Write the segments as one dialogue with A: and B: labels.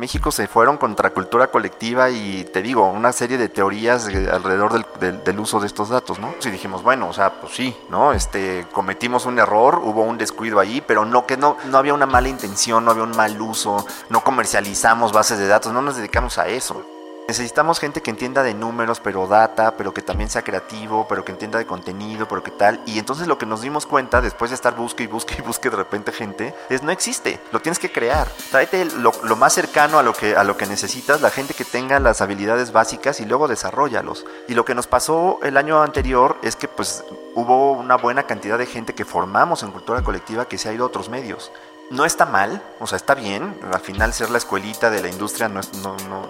A: México se fueron contra cultura colectiva y te digo, una serie de teorías alrededor del, uso de estos datos, ¿no? Y dijimos, bueno, o sea, pues sí, ¿no? Este, cometimos un error, hubo un descuido ahí, pero no que no, no había una mala intención, no había un mal uso, no comercializamos bases de datos, no nos dedicamos a eso. Necesitamos gente que entienda de números, pero data, pero que también sea creativo, pero que entienda de contenido, pero que tal. Y entonces lo que nos dimos cuenta después de estar busque y busque y busque de repente gente es no existe, lo tienes que crear. Tráete lo, más cercano a lo, que, a lo que necesitas, la gente que tenga las habilidades básicas y luego desarrollalos. Y lo que nos pasó el año anterior es que pues hubo una buena cantidad de gente que formamos en cultura colectiva que se ha ido a otros medios no está mal, o sea, está bien, al final ser la escuelita de la industria no,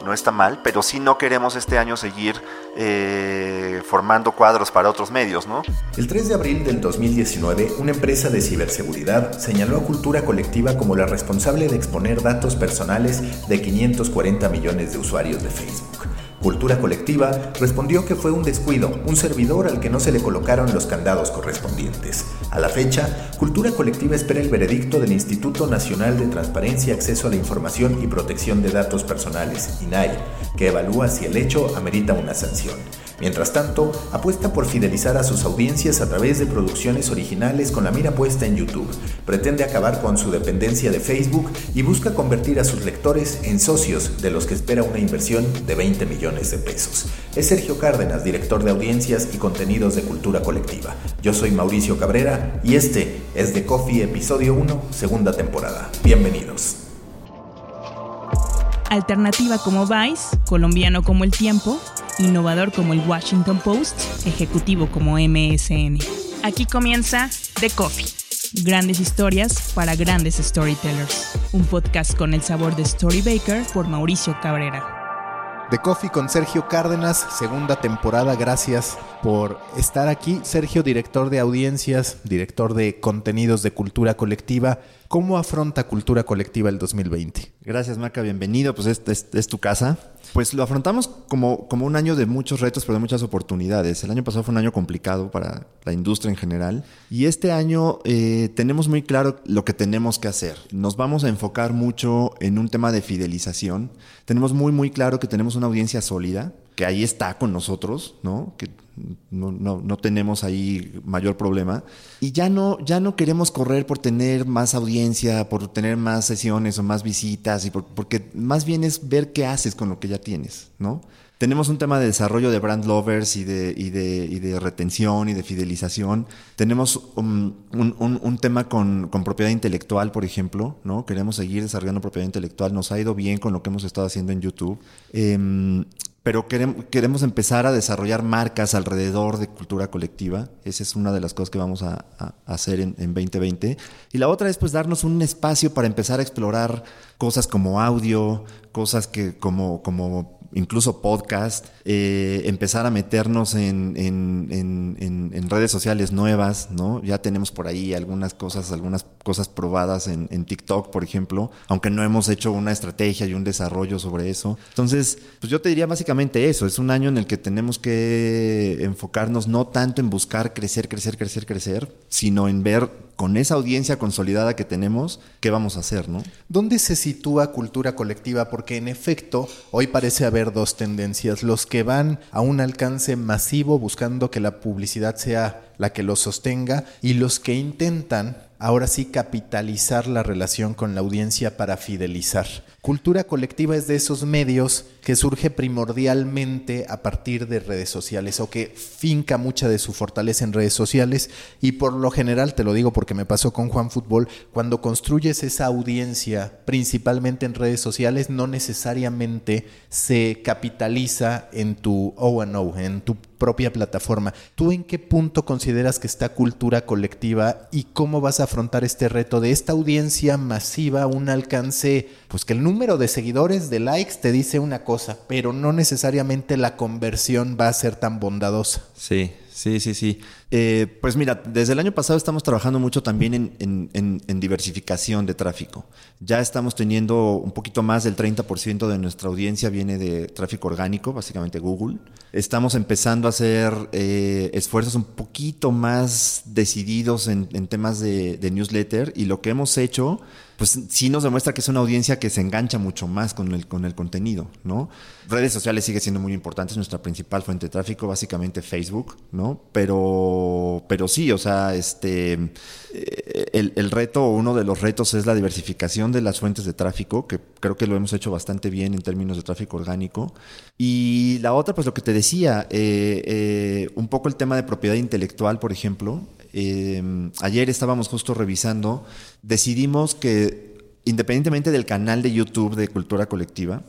A: no, está mal, pero sí no queremos este año seguir eh, formando cuadros para otros medios, ¿no?
B: El 3 de abril del 2019, una empresa de ciberseguridad señaló a Cultura Colectiva como la responsable de exponer datos personales de 540 millones de usuarios de Facebook. Cultura Colectiva respondió que fue un descuido, un servidor al que no se le colocaron los candados correspondientes. A la fecha, Cultura Colectiva espera el veredicto del Instituto Nacional de Transparencia, Acceso a la Información y Protección de Datos Personales, INAI, que evalúa si el hecho amerita una sanción. Mientras tanto, apuesta por fidelizar a sus audiencias a través de producciones originales con la mira puesta en YouTube. Pretende acabar con su dependencia de Facebook y busca convertir a sus lectores en socios de los que espera una inversión de 20 millones de pesos. Es Sergio Cárdenas, director de audiencias y contenidos de cultura colectiva. Yo soy Mauricio Cabrera y este es The Coffee Episodio 1, segunda temporada. Bienvenidos.
C: Alternativa como Vice, colombiano como El Tiempo innovador como el Washington Post, ejecutivo como MSN. Aquí comienza The Coffee. Grandes historias para grandes storytellers. Un podcast con el sabor de Story Baker por Mauricio Cabrera.
B: The Coffee con Sergio Cárdenas, segunda temporada. Gracias por estar aquí. Sergio, director de audiencias, director de contenidos de cultura colectiva. ¿Cómo afronta cultura colectiva el 2020?
A: Gracias, Maca. Bienvenido. Pues es, es tu casa. Pues lo afrontamos como, como un año de muchos retos, pero de muchas oportunidades. El año pasado fue un año complicado para la industria en general. Y este año eh, tenemos muy claro lo que tenemos que hacer. Nos vamos a enfocar mucho en un tema de fidelización. Tenemos muy, muy claro que tenemos una audiencia sólida, que ahí está con nosotros, ¿no? Que no, no, tenemos ahí mayor problema. Y ya no, ya no queremos correr por tener más audiencia, por tener más sesiones o más visitas, y porque más bien es ver qué haces con lo que ya tienes, ¿no? Tenemos un tema de desarrollo de brand lovers y de, y de, y de retención y de fidelización. Tenemos un, un, un tema con, con, propiedad intelectual, por ejemplo, ¿no? Queremos seguir desarrollando propiedad intelectual. Nos ha ido bien con lo que hemos estado haciendo en YouTube. Eh, pero queremos, empezar a desarrollar marcas alrededor de cultura colectiva. Esa es una de las cosas que vamos a, hacer en, en, 2020. Y la otra es pues darnos un espacio para empezar a explorar cosas como audio, cosas que como, como incluso podcast, eh, empezar a meternos en, en, redes sociales nuevas, ¿no? Ya tenemos por ahí algunas cosas, algunas cosas probadas en, TikTok, por ejemplo, aunque no hemos hecho una estrategia y un desarrollo sobre eso. Entonces, pues yo te diría básicamente eso, es un año en el que tenemos que enfocarnos no tanto en buscar crecer, crecer, crecer, crecer, sino en ver con esa audiencia consolidada que tenemos, ¿qué vamos a hacer, no?
B: ¿Dónde se sitúa cultura colectiva? Porque en efecto, hoy parece haber dos tendencias. Los que van a un alcance masivo buscando que la publicidad sea la que los sostenga y los que intentan ahora sí capitalizar la relación con la audiencia para fidelizar. Cultura colectiva es de esos medios que surge primordialmente a partir de redes sociales o que finca mucha de su fortaleza en redes sociales y por lo general, te lo digo porque me pasó con Juan Fútbol, cuando construyes esa audiencia principalmente en redes sociales no necesariamente se capitaliza en tu O&O, en tu propia plataforma. ¿Tú en qué punto consideras que está cultura colectiva y cómo vas a afrontar este reto de esta audiencia masiva, un alcance, pues que el número de seguidores, de likes, te dice una cosa, pero no necesariamente la conversión va a ser tan bondadosa?
A: Sí, Sí, sí, sí. Eh, pues mira, desde el año pasado estamos trabajando mucho también en, diversificación de tráfico. Ya estamos teniendo un poquito más del 30% de nuestra audiencia viene de tráfico orgánico, básicamente Google. Estamos empezando a hacer eh, esfuerzos un poquito más decididos en, temas de, de newsletter y lo que hemos hecho pues sí nos demuestra que es una audiencia que se engancha mucho más con el, con el contenido, ¿no? Redes sociales sigue siendo muy importante, es nuestra principal fuente de tráfico, básicamente Facebook, ¿no? Pero, pero sí, o sea, este, el, el reto, uno de los retos es la diversificación de las fuentes de tráfico, que creo que lo hemos hecho bastante bien en términos de tráfico orgánico. Y la otra, pues lo que te decía, eh, eh, un poco el tema de propiedad intelectual, por ejemplo, eh, ayer estábamos justo revisando, decidimos que independientemente del canal de YouTube de Cultura Colectiva,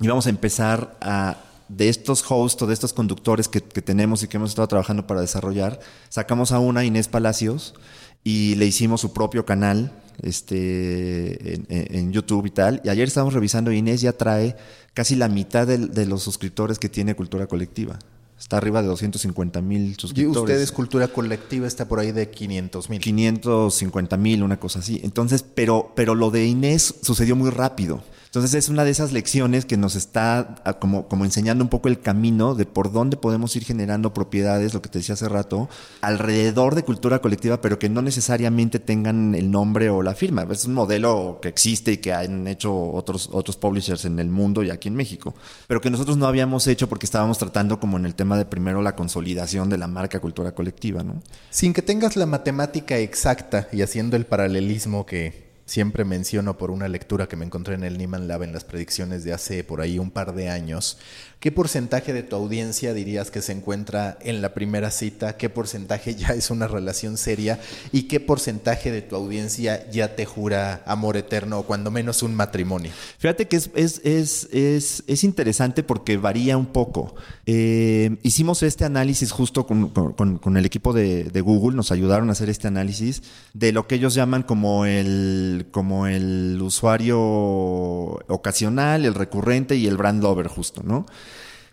A: íbamos a empezar a de estos hosts o de estos conductores que, tenemos y que hemos estado trabajando para desarrollar, sacamos a una, Inés Palacios, y le hicimos su propio canal este, en, en, YouTube y tal. Y ayer estábamos revisando, Inés ya trae casi la mitad de, de los suscriptores que tiene Cultura Colectiva. Está arriba de 250 mil suscriptores.
B: Y ustedes, Cultura Colectiva, está por ahí de 500 mil.
A: 550 mil, una cosa así. Entonces, pero, pero lo de Inés sucedió muy rápido. Entonces es una de esas lecciones que nos está como, como enseñando un poco el camino de por dónde podemos ir generando propiedades, lo que te decía hace rato, alrededor de cultura colectiva, pero que no necesariamente tengan el nombre o la firma. Es un modelo que existe y que han hecho otros, otros publishers en el mundo y aquí en México, pero que nosotros no habíamos hecho porque estábamos tratando como en el tema de primero la consolidación de la marca cultura colectiva, ¿no?
B: Sin que tengas la matemática exacta y haciendo el paralelismo que siempre menciono por una lectura que me encontré en el Niman Lab en las predicciones de hace por ahí un par de años. ¿Qué porcentaje de tu audiencia dirías que se encuentra en la primera cita? ¿Qué porcentaje ya es una relación seria? ¿Y qué porcentaje de tu audiencia ya te jura amor eterno o cuando menos un matrimonio?
A: Fíjate que es, es, es, es, es interesante porque varía un poco. Eh, hicimos este análisis justo con, con, con el equipo de, de, Google, nos ayudaron a hacer este análisis de lo que ellos llaman como el, como el usuario ocasional, el recurrente y el brand lover justo, ¿no?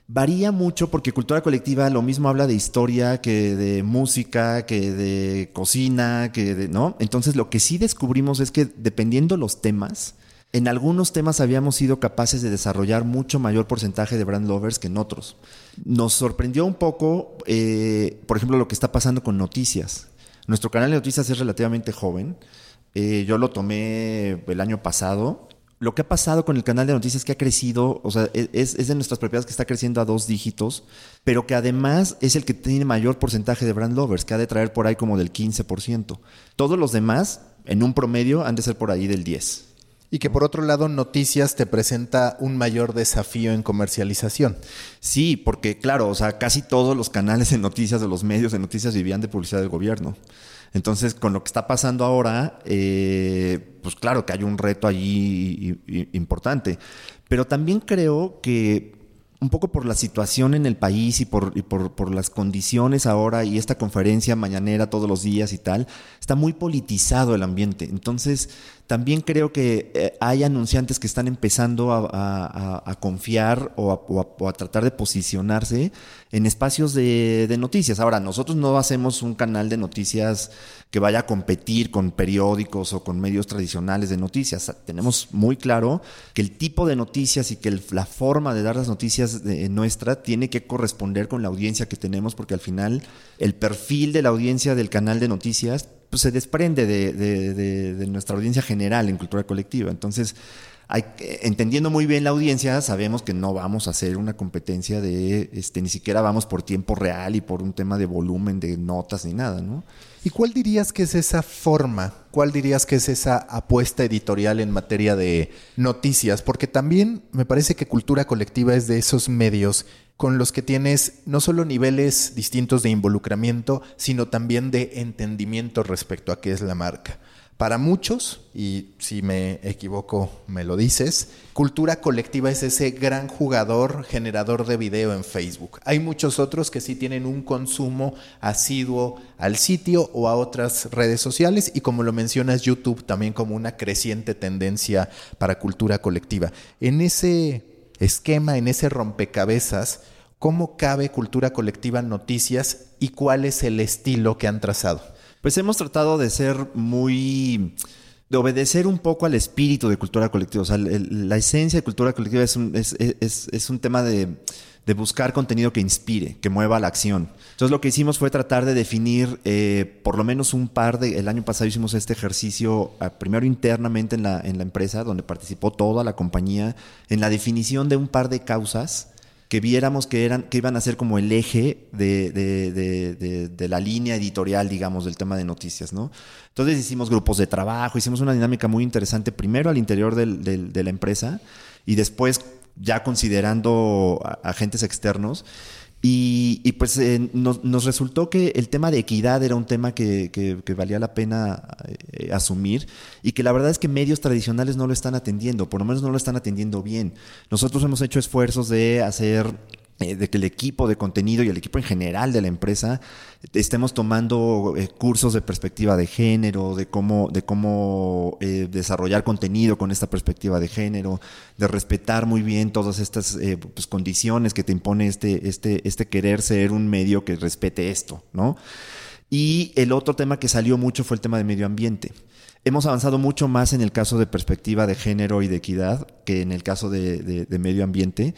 A: Varía mucho porque cultura colectiva lo mismo habla de historia que de música, que de cocina, que de, ¿no? Entonces lo que sí descubrimos es que dependiendo los temas, en algunos temas habíamos sido capaces de desarrollar mucho mayor porcentaje de brand lovers que en otros. Nos sorprendió un poco, eh, por ejemplo, lo que está pasando con noticias. Nuestro canal de noticias es relativamente joven. Eh, yo lo tomé el año pasado lo que ha pasado con el canal de noticias que ha crecido, o sea, es, es, de nuestras propiedades que está creciendo a dos dígitos, pero que además es el que tiene mayor porcentaje de brand lovers, que ha de traer por ahí como del 15%. Todos los demás, en un promedio, han de ser por ahí del 10%.
B: Y que por otro lado, Noticias te presenta un mayor desafío en comercialización.
A: Sí, porque claro, o sea, casi todos los canales de noticias de los medios de noticias vivían de publicidad del gobierno. Entonces, con lo que está pasando ahora, eh, pues claro que hay un reto allí importante. Pero también creo que un poco por la situación en el país y, por, por, por, las condiciones ahora y esta conferencia mañanera todos los días y tal, está muy politizado el ambiente. Entonces, también creo que eh, hay anunciantes que están empezando a, confiar o, a, tratar de posicionarse en espacios de, noticias. Ahora, nosotros no hacemos un canal de noticias que vaya a competir con periódicos o con medios tradicionales de noticias. Tenemos muy claro que el tipo de noticias y que la forma de dar las noticias de, nuestra tiene que corresponder con la audiencia que tenemos, porque al final el perfil de la audiencia del canal de noticias pues, se desprende de, de, de nuestra audiencia general en cultura colectiva. Entonces, entendiendo muy bien la audiencia, sabemos que no vamos a hacer una competencia de, este, ni siquiera vamos por tiempo real y por un tema de volumen de notas ni nada, ¿no?
B: ¿Y cuál dirías que es esa forma? ¿Cuál dirías que es esa apuesta editorial en materia de noticias? Porque también me parece que cultura colectiva es de esos medios con los que tienes no solo niveles distintos de involucramiento, sino también de entendimiento respecto a qué es la marca. Para muchos, y si me equivoco me lo dices, cultura colectiva es ese gran jugador generador de video en Facebook. Hay muchos otros que sí tienen un consumo asiduo al sitio o a otras redes sociales y como lo mencionas YouTube también como una creciente tendencia para cultura colectiva. En ese esquema, en ese rompecabezas, ¿cómo cabe cultura colectiva en noticias y cuál es el estilo que han trazado?
A: Pues hemos tratado de ser muy de obedecer un poco al espíritu de cultura colectiva. O sea, la esencia de cultura colectiva es un, es, es, es un tema de, de, buscar contenido que inspire, que mueva la acción. Entonces lo que hicimos fue tratar de definir eh, por lo menos un par de... El año pasado hicimos este ejercicio, ah, primero internamente en la, en la empresa, donde participó toda la compañía, en la definición de un par de causas que viéramos que, eran, que iban a ser como el eje de, de, de, la línea editorial, digamos, del tema de noticias, ¿no? Entonces hicimos grupos de trabajo, hicimos una dinámica muy interesante, primero al interior del, de la empresa y después ya considerando agentes externos. Y, pues eh, nos, resultó que el tema de equidad era un tema que, valía la pena eh, asumir y que la verdad es que medios tradicionales no lo están atendiendo, por lo menos no lo están atendiendo bien. Nosotros hemos hecho esfuerzos de hacer de que el equipo de contenido y el equipo en general de la empresa estemos tomando eh, cursos de perspectiva de género, de cómo, de cómo eh, desarrollar contenido con esta perspectiva de género, de respetar muy bien todas estas pues, condiciones que te impone este, este, este querer ser un medio que respete esto, ¿no? Y el otro tema que salió mucho fue el tema de medio ambiente. Hemos avanzado mucho más en el caso de perspectiva de género y de equidad que en el caso de medio ambiente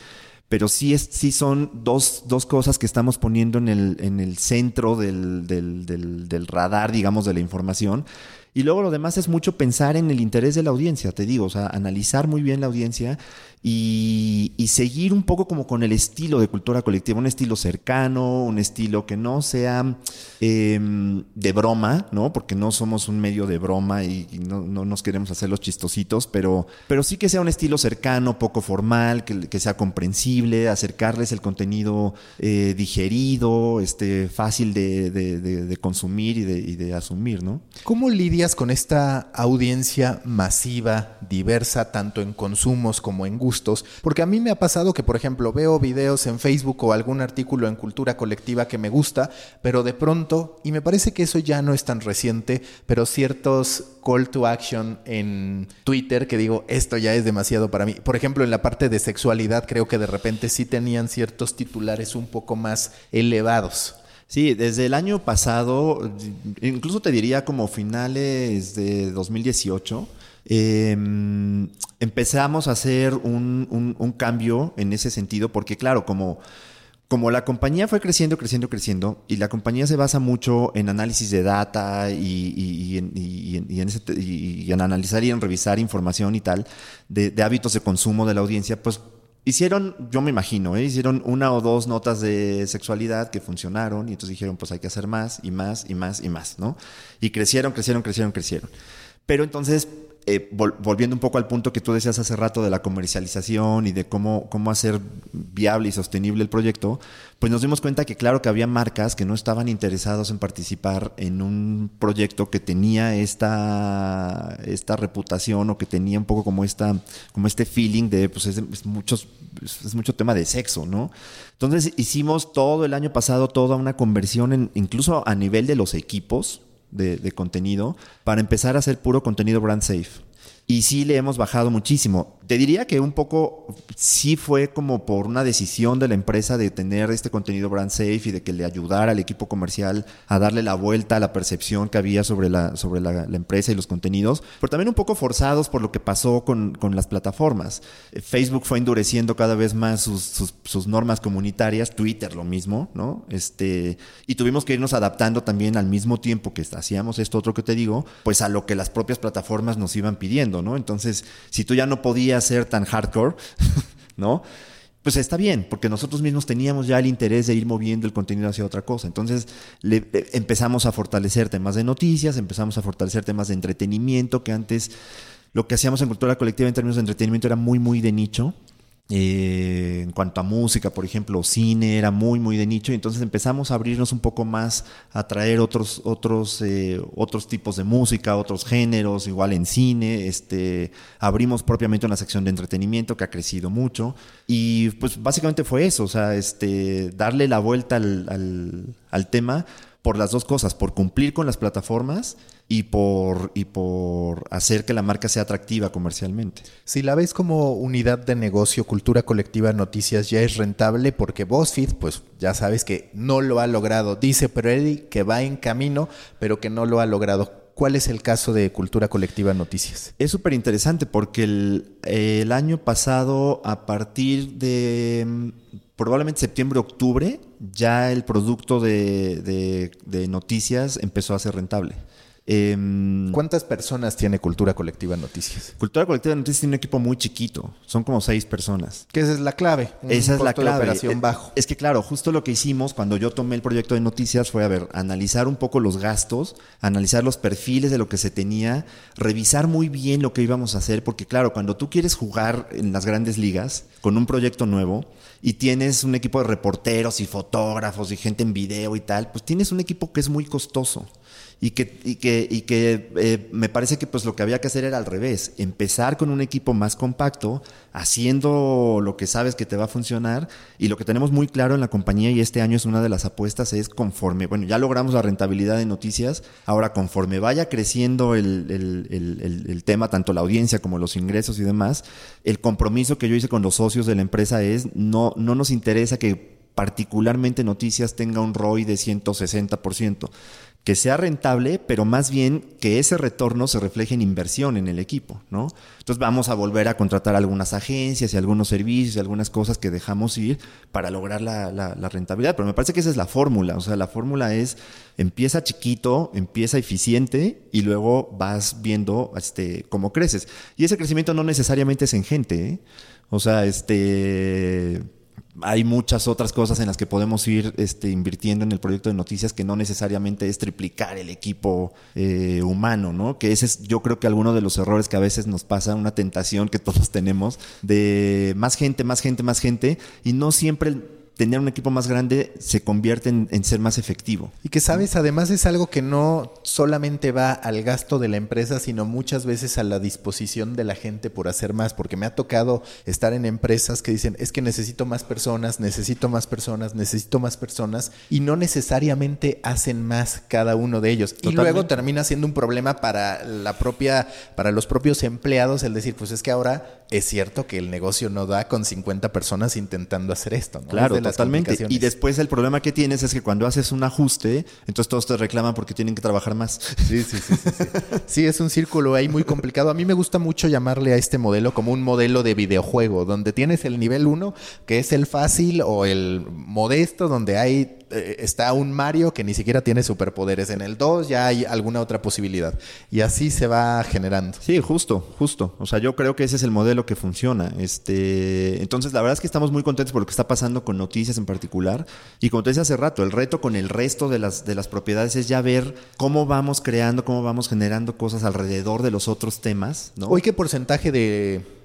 A: pero sí, es, sí son dos, dos cosas que estamos poniendo en el, en el centro del, del, del, del radar, digamos, de la información. Y luego lo demás es mucho pensar en el interés de la audiencia, te digo, o sea, analizar muy bien la audiencia y, seguir un poco como con el estilo de cultura colectiva, un estilo cercano, un estilo que no sea em, de broma, ¿no? Porque no somos un medio de broma y, no, nos queremos hacer los chistositos, pero, pero sí que sea un estilo cercano, poco formal, que, sea comprensible, acercarles el contenido eh, digerido, este, fácil de, consumir y de, y de asumir, ¿no?
B: ¿Cómo lidia con esta audiencia masiva, diversa, tanto en consumos como en gustos? Porque a mí me ha pasado que, por ejemplo, veo videos en Facebook o algún artículo en cultura colectiva que me gusta, pero de pronto, y me parece que eso ya no es tan reciente, pero ciertos call to action en Twitter que digo, esto ya es demasiado para mí. Por ejemplo, en la parte de sexualidad creo que de repente sí tenían ciertos titulares un poco más elevados.
A: Sí, desde el año pasado, incluso te diría como finales de 2018, em, empezamos a hacer un, cambio en ese sentido, porque claro, como, como la compañía fue creciendo, creciendo, creciendo, y la compañía se basa mucho en análisis de data y, en, analizar y en revisar información y tal, de, de hábitos de consumo de la audiencia, pues Hicieron, yo me imagino, ¿eh? hicieron una o dos notas de sexualidad que funcionaron y entonces dijeron, pues hay que hacer más y más y más y más, ¿no? Y crecieron, crecieron, crecieron, crecieron. Pero entonces eh, volviendo un poco al punto que tú decías hace rato de la comercialización y de cómo, cómo hacer viable y sostenible el proyecto, pues nos dimos cuenta que claro que había marcas que no estaban interesados en participar en un proyecto que tenía esta, esta reputación o que tenía un poco como, esta, como este feeling de, pues es, muchos, es mucho tema de sexo, ¿no? Entonces hicimos todo el año pasado toda una conversión, incluso a nivel de los equipos, de, contenido para empezar a hacer puro contenido brand safe. Y sí le hemos bajado muchísimo. Te diría que un poco sí fue como por una decisión de la empresa de tener este contenido brand safe y de que le ayudara al equipo comercial a darle la vuelta a la percepción que había sobre la, sobre la, empresa y los contenidos, pero también un poco forzados por lo que pasó con, con las plataformas. Facebook fue endureciendo cada vez más sus, sus, sus, normas comunitarias, Twitter lo mismo, ¿no? Este, y tuvimos que irnos adaptando también al mismo tiempo que hacíamos esto otro que te digo, pues a lo que las propias plataformas nos iban pidiendo. ¿no? Entonces, si tú ya no podías ser tan hardcore, ¿no? Pues está bien, porque nosotros mismos teníamos ya el interés de ir moviendo el contenido hacia otra cosa. Entonces le, empezamos a fortalecer temas de noticias, empezamos a fortalecer temas de entretenimiento, que antes lo que hacíamos en cultura colectiva en términos de entretenimiento era muy, muy de nicho. Eh, en cuanto a música, por ejemplo, cine, era muy, muy de nicho. Y entonces empezamos a abrirnos un poco más a traer otros, otros, eh, otros tipos de música, otros géneros, igual en cine. Este, abrimos propiamente una sección de entretenimiento que ha crecido mucho. Y pues básicamente fue eso, o sea, este, darle la vuelta al, tema por las dos cosas, por cumplir con las plataformas y por, y por hacer que la marca sea atractiva comercialmente.
B: Si la ves como unidad de negocio, cultura colectiva, noticias, ya es rentable porque BuzzFeed, pues ya sabes que no lo ha logrado. Dice Pirelli que va en camino, pero que no lo ha logrado. ¿Cuál es el caso de Cultura Colectiva Noticias?
A: Es súper interesante porque el, el, año pasado, a partir de mm, probablemente septiembre, octubre, ya el producto de, de, de noticias empezó a ser rentable.
B: Eh, ¿Cuántas personas tiene Cultura Colectiva Noticias?
A: Cultura Colectiva Noticias tiene un equipo muy chiquito, son como seis personas.
B: Que esa es la clave.
A: Esa es la clave.
B: operación
A: es,
B: bajo.
A: Es que claro, justo lo que hicimos cuando yo tomé el proyecto de noticias fue a ver, analizar un poco los gastos, analizar los perfiles de lo que se tenía, revisar muy bien lo que íbamos a hacer, porque claro, cuando tú quieres jugar en las grandes ligas con un proyecto nuevo y tienes un equipo de reporteros y fotógrafos y gente en video y tal, pues tienes un equipo que es muy costoso y que, y que, y que eh, me parece que pues lo que había que hacer era al revés, empezar con un equipo más compacto, haciendo lo que sabes que te va a funcionar y lo que tenemos muy claro en la compañía y este año es una de las apuestas es conforme, bueno, ya logramos la rentabilidad de noticias, ahora conforme vaya creciendo el, el, el, el tema, tanto la audiencia como los ingresos y demás, el compromiso que yo hice con los socios de la empresa es no, no nos interesa que particularmente noticias tenga un ROI de 160% que sea rentable, pero más bien que ese retorno se refleje en inversión en el equipo, ¿no? Entonces vamos a volver a contratar algunas agencias y algunos servicios y algunas cosas que dejamos ir para lograr la, rentabilidad. Pero me parece que esa es la fórmula. O sea, la fórmula es empieza chiquito, empieza eficiente y luego vas viendo este, cómo creces. Y ese crecimiento no necesariamente es en gente, ¿eh? O sea, este hay muchas otras cosas en las que podemos ir este, invirtiendo en el proyecto de noticias que no necesariamente es triplicar el equipo eh, humano, ¿no? Que ese es, yo creo que alguno de los errores que a veces nos pasa, una tentación que todos tenemos de más gente, más gente, más gente, y no siempre tener un equipo más grande se convierte en, en, ser más efectivo.
B: Y que sabes, además es algo que no solamente va al gasto de la empresa, sino muchas veces a la disposición de la gente por hacer más, porque me ha tocado estar en empresas que dicen, es que necesito más personas, necesito más personas, necesito más personas, y no necesariamente hacen más cada uno de ellos. Totalmente. Y luego termina siendo un problema para la propia, para los propios empleados, el decir, pues es que ahora es cierto que el negocio no da con 50 personas intentando hacer esto, ¿no?
A: Claro, totalmente. Y después el problema que tienes es que cuando haces un ajuste, entonces todos te reclaman porque tienen que trabajar más.
B: Sí, sí, sí. Sí, sí. sí es un círculo ahí muy complicado. A mí me gusta mucho llamarle a este modelo como un modelo de videojuego, donde tienes el nivel 1, que es el fácil, o el modesto, donde hay eh, está un Mario que ni siquiera tiene superpoderes. En el 2 ya hay alguna otra posibilidad. Y así se va generando.
A: Sí, justo, justo. O sea, yo creo que ese es el modelo que funciona. Este, entonces, la verdad es que estamos muy contentos por lo que está pasando con noticias en particular. Y como te decía hace rato, el reto con el resto de las, de las propiedades es ya ver cómo vamos creando, cómo vamos generando cosas alrededor de los otros temas. ¿no?
B: Hoy, ¿qué porcentaje de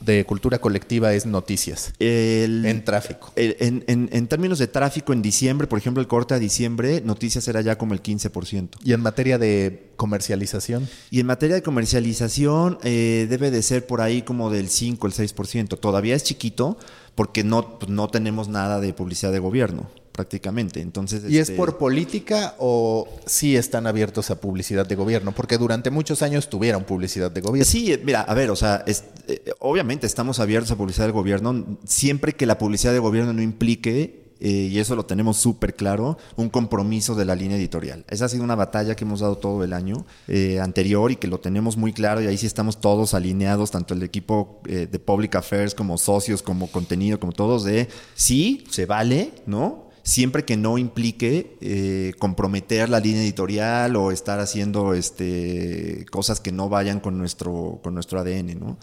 B: de cultura colectiva es noticias
A: el,
B: en tráfico.
A: El, en, en, en, términos de tráfico en diciembre, por ejemplo, el corte a diciembre, noticias era ya como el 15%.
B: ¿Y en materia de comercialización?
A: Y en materia de comercialización eh, debe de ser por ahí como del 5, el 6%. Todavía es chiquito porque no, no tenemos nada de publicidad de gobierno prácticamente. Entonces,
B: ¿Y este... es por política o sí están abiertos a publicidad de gobierno? Porque durante muchos años tuvieron publicidad de gobierno.
A: Sí, mira, a ver, o sea, es, eh, obviamente estamos abiertos a publicidad del gobierno siempre que la publicidad de gobierno no implique eh, y eso lo tenemos súper claro, un compromiso de la línea editorial. Esa ha sido una batalla que hemos dado todo el año eh, anterior y que lo tenemos muy claro y ahí sí estamos todos alineados, tanto el equipo eh, de Public Affairs como socios, como contenido, como todos, de sí, se vale, ¿no? Siempre que no implique eh, comprometer la línea editorial o estar haciendo este, cosas que no vayan con nuestro, con nuestro ADN, ¿no?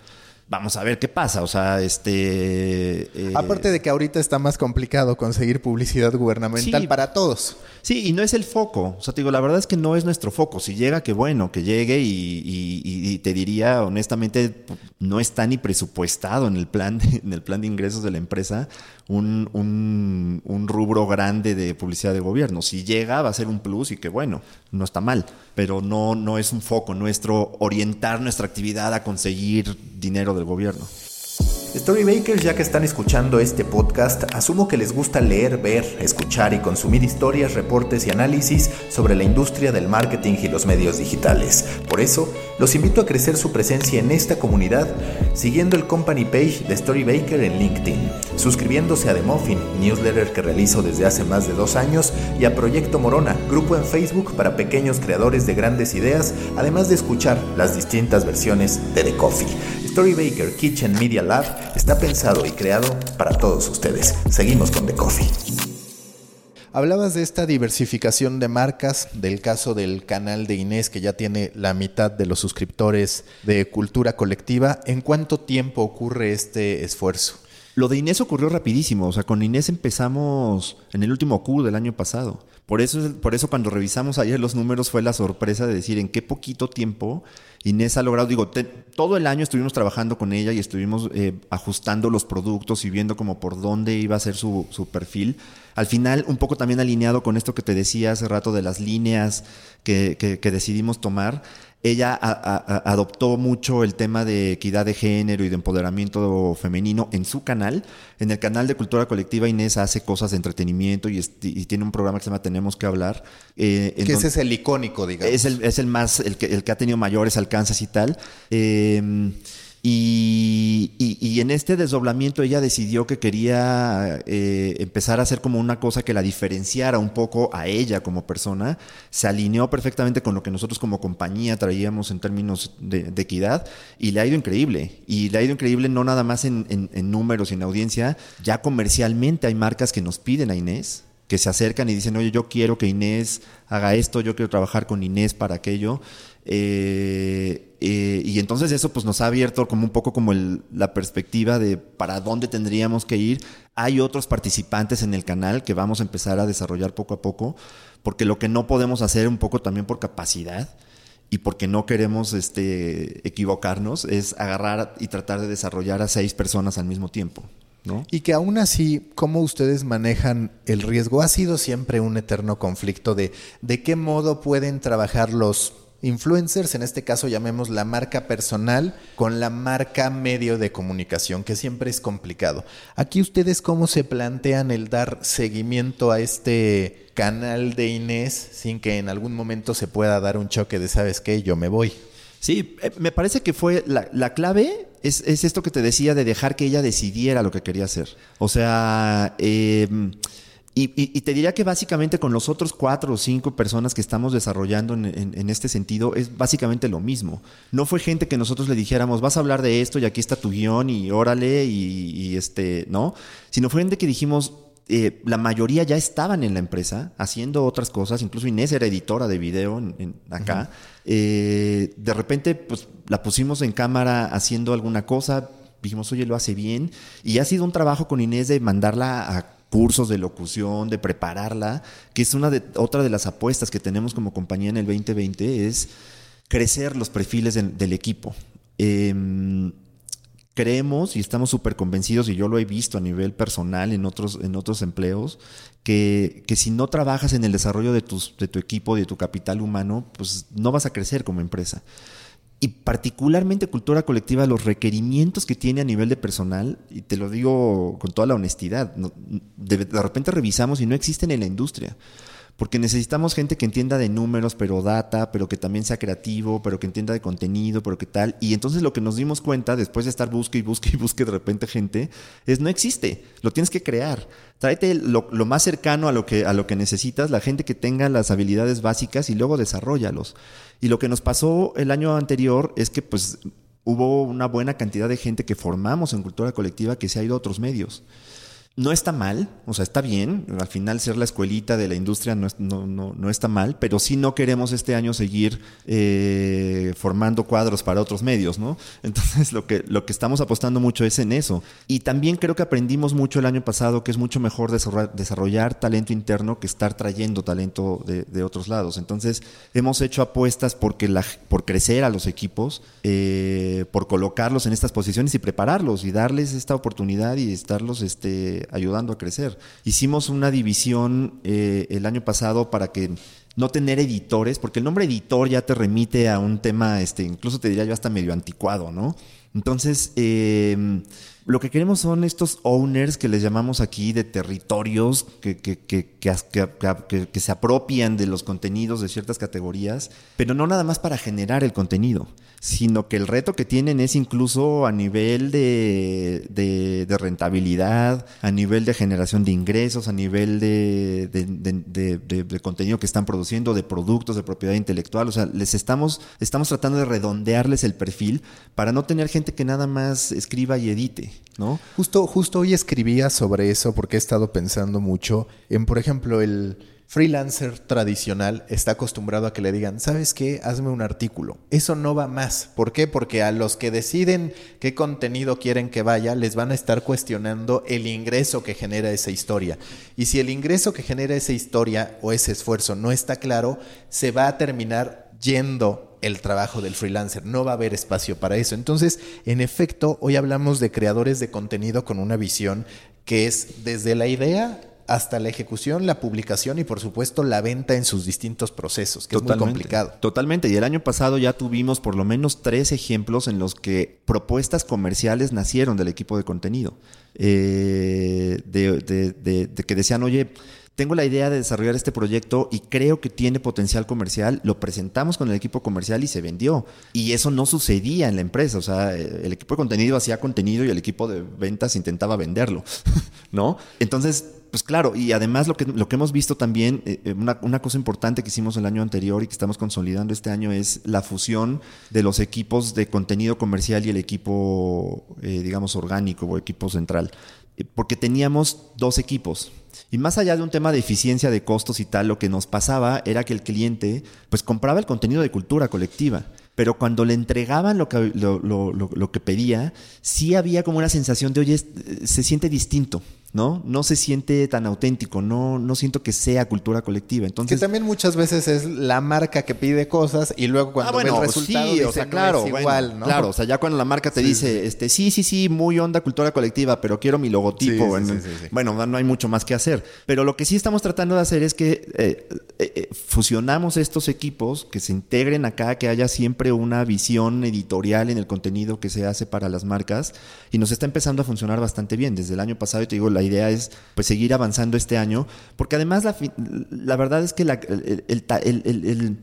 A: Vamos a ver qué pasa, o sea, este...
B: Eh... Aparte de que ahorita está más complicado conseguir publicidad gubernamental sí, para todos.
A: Sí, y no es el foco, o sea, te digo, la verdad es que no es nuestro foco. Si llega, que bueno, que llegue y, y, y te diría, honestamente, no está ni presupuestado en el plan de, en el plan de ingresos de la empresa un, un, un, rubro grande de publicidad de gobierno. Si llega, va a ser un plus y que bueno, no está mal, pero no, no es un foco nuestro orientar nuestra actividad a conseguir dinero del gobierno.
B: Storybakers, ya que están escuchando este podcast, asumo que les gusta leer, ver, escuchar y consumir historias, reportes y análisis sobre la industria del marketing y los medios digitales. Por eso, los invito a crecer su presencia en esta comunidad siguiendo el company page de Storybaker en LinkedIn, suscribiéndose a The Muffin, newsletter que realizo desde hace más de dos años, y a Proyecto Morona, grupo en Facebook para pequeños creadores de grandes ideas, además de escuchar las distintas versiones de The Coffee. Storybaker Kitchen Media Lab está pensado y creado para todos ustedes. Seguimos con The Coffee. Hablabas de esta diversificación de marcas, del caso del canal de Inés que ya tiene la mitad de los suscriptores de cultura colectiva. ¿En cuánto tiempo ocurre este esfuerzo?
A: Lo de Inés ocurrió rapidísimo, o sea, con Inés empezamos en el último Q del año pasado. Por eso, por eso cuando revisamos ayer los números fue la sorpresa de decir en qué poquito tiempo Inés ha logrado, digo, todo el año estuvimos trabajando con ella y estuvimos eh, ajustando los productos y viendo como por dónde iba a ser su, su, perfil. Al final, un poco también alineado con esto que te decía hace rato de las líneas que, que, que decidimos tomar ella a, a, adoptó mucho el tema de equidad de género y de empoderamiento femenino en su canal. En el canal de Cultura Colectiva, Inés hace cosas de entretenimiento y, y tiene un programa que se llama Tenemos que hablar.
B: Eh, que ese es el icónico, digamos.
A: Es el, es el más, el que, el que ha tenido mayores alcances y tal. Eh, y, en este desdoblamiento ella decidió que quería eh, empezar a hacer como una cosa que la diferenciara un poco a ella como persona. Se alineó perfectamente con lo que nosotros como compañía traíamos en términos de, equidad y le ha ido increíble. Y le ha ido increíble no nada más en, en, en números y en audiencia, ya comercialmente hay marcas que nos piden a Inés que se acercan y dicen, oye, yo quiero que Inés haga esto, yo quiero trabajar con Inés para aquello. Eh, eh, y entonces eso pues nos ha abierto como un poco como la perspectiva de para dónde tendríamos que ir. Hay otros participantes en el canal que vamos a empezar a desarrollar poco a poco, porque lo que no podemos hacer un poco también por capacidad y porque no queremos este, equivocarnos es agarrar y tratar de desarrollar a seis personas al mismo tiempo.
B: Y que aún así, ¿cómo ustedes manejan el riesgo? Ha sido siempre un eterno conflicto de de qué modo pueden trabajar los influencers, en este caso llamemos la marca personal con la marca medio de comunicación, que siempre es complicado. Aquí ustedes cómo se plantean el dar seguimiento a este canal de Inés sin que en algún momento se pueda dar un choque de, ¿sabes qué? Yo me voy.
A: Sí, me parece que fue la, la clave es, es, esto que te decía de dejar que ella decidiera lo que quería hacer. O sea, eh, y, te diría que básicamente con los otros cuatro o cinco personas que estamos desarrollando en, en, este sentido es básicamente lo mismo. No fue gente que nosotros le dijéramos, vas a hablar de esto y aquí está tu guion y órale y este, ¿no? Sino fue gente que dijimos, eh, la mayoría ya estaban en la empresa haciendo otras cosas, incluso Inés era editora de video en, en acá. Uh -huh. eh, de repente, pues la pusimos en cámara haciendo alguna cosa, dijimos, oye, lo hace bien. Y ha sido un trabajo con Inés de mandarla a cursos de locución, de prepararla, que es una de, otra de las apuestas que tenemos como compañía en el 2020, es crecer los perfiles de, del equipo. Eh, creemos y estamos súper convencidos, y yo lo he visto a nivel personal en otros, en otros empleos, que, que si no trabajas en el desarrollo de, tus, de tu equipo, de tu capital humano, pues no vas a crecer como empresa y particularmente cultura colectiva, los requerimientos que tiene a nivel de personal, y te lo digo con toda la honestidad, de, de, repente revisamos y no existen en la industria. Porque necesitamos gente que entienda de números, pero data, pero que también sea creativo, pero que entienda de contenido, pero que tal. Y entonces lo que nos dimos cuenta, después de estar busque y busque y busque de repente gente, es no existe, lo tienes que crear. Tráete lo, lo más cercano a lo, que, a lo que necesitas, la gente que tenga las habilidades básicas y luego desarrollalos. Y lo que nos pasó el año anterior es que pues hubo una buena cantidad de gente que formamos en cultura colectiva que se ha ido a otros medios. No está mal, o sea, está bien. Al final ser la escuelita de la industria no, no, no, no está mal, pero sí no queremos este año seguir eh, formando cuadros para otros medios, ¿no? Entonces lo que, lo que estamos apostando mucho es en eso. Y también creo que aprendimos mucho el año pasado que es mucho mejor desarrollar, desarrollar talento interno que estar trayendo talento de, de, otros lados. Entonces hemos hecho apuestas porque la, por crecer a los equipos, eh, por colocarlos en estas posiciones y prepararlos y darles esta oportunidad y estarlos este, ayudando a crecer. Hicimos una división eh, el año pasado para que no tener editores, porque el nombre editor ya te remite a un tema, este, incluso te diría yo hasta medio anticuado, ¿no? Entonces, eh, Lo que queremos son estos owners que les llamamos aquí de territorios que, que, que, que, se apropian de los contenidos de ciertas categorías, pero no nada más para generar el contenido, sino que el reto que tienen es incluso a nivel de, de, rentabilidad, a nivel de generación de ingresos, a nivel de, de, contenido que están produciendo, de productos, de propiedad intelectual. O sea, les estamos, estamos tratando de redondearles el perfil para no tener gente que nada más escriba y edite. ¿no?
B: Justo, justo hoy escribía sobre eso porque he estado pensando mucho en, por ejemplo, el freelancer tradicional está acostumbrado a que le digan, ¿sabes qué? Hazme un artículo. Eso no va más. ¿Por qué? Porque a los que deciden qué contenido quieren que vaya, les van a estar cuestionando el ingreso que genera esa historia. Y si el ingreso que genera esa historia o ese esfuerzo no está claro, se va a terminar yendo el trabajo del freelancer, no va a haber espacio para eso. Entonces, en efecto, hoy hablamos de creadores de contenido con una visión que es desde la idea hasta la ejecución, la publicación y por supuesto la venta en sus distintos procesos, que es muy complicado.
A: Totalmente. Y el año pasado ya tuvimos por lo menos tres ejemplos en los que propuestas comerciales nacieron del equipo de contenido. Eh, de, que decían, oye, tengo la idea de desarrollar este proyecto y creo que tiene potencial comercial, lo presentamos con el equipo comercial y se vendió. Y eso no sucedía en la empresa, o sea, el equipo de contenido hacía contenido y el equipo de ventas intentaba venderlo, ¿no? Entonces, pues claro, y además lo que, lo que hemos visto también, eh, eh, una, una, cosa importante que hicimos el año anterior y que estamos consolidando este año es la fusión de los equipos de contenido comercial y el equipo, eh, digamos, orgánico o equipo central. Porque teníamos dos equipos, y más allá de un tema de eficiencia de costos y tal, lo que nos pasaba era que el cliente pues compraba el contenido de cultura colectiva pero cuando le entregaban lo que, lo, lo, lo, que pedía, sí había como una sensación de, oye, se siente distinto. ¿No? No se siente tan auténtico, no, no siento que sea cultura colectiva. Entonces,
B: que también muchas veces es la marca que pide cosas y luego cuando ah,
A: bueno,
B: ve el resultado
A: sí, o sea, claro, igual, ¿no? Claro, o sea, ya cuando la marca te dice, este, sí, sí, sí, muy onda cultura colectiva, pero quiero mi logotipo. bueno, no hay mucho más que hacer. Pero lo que sí estamos tratando de hacer es que eh, eh, eh, fusionamos estos equipos, que se integren acá, que haya siempre una visión editorial en el contenido que se hace para las marcas y nos está empezando a funcionar bastante bien. Desde el año pasado, y te digo, la idea es pues seguir avanzando este año, porque además la, la verdad es que el,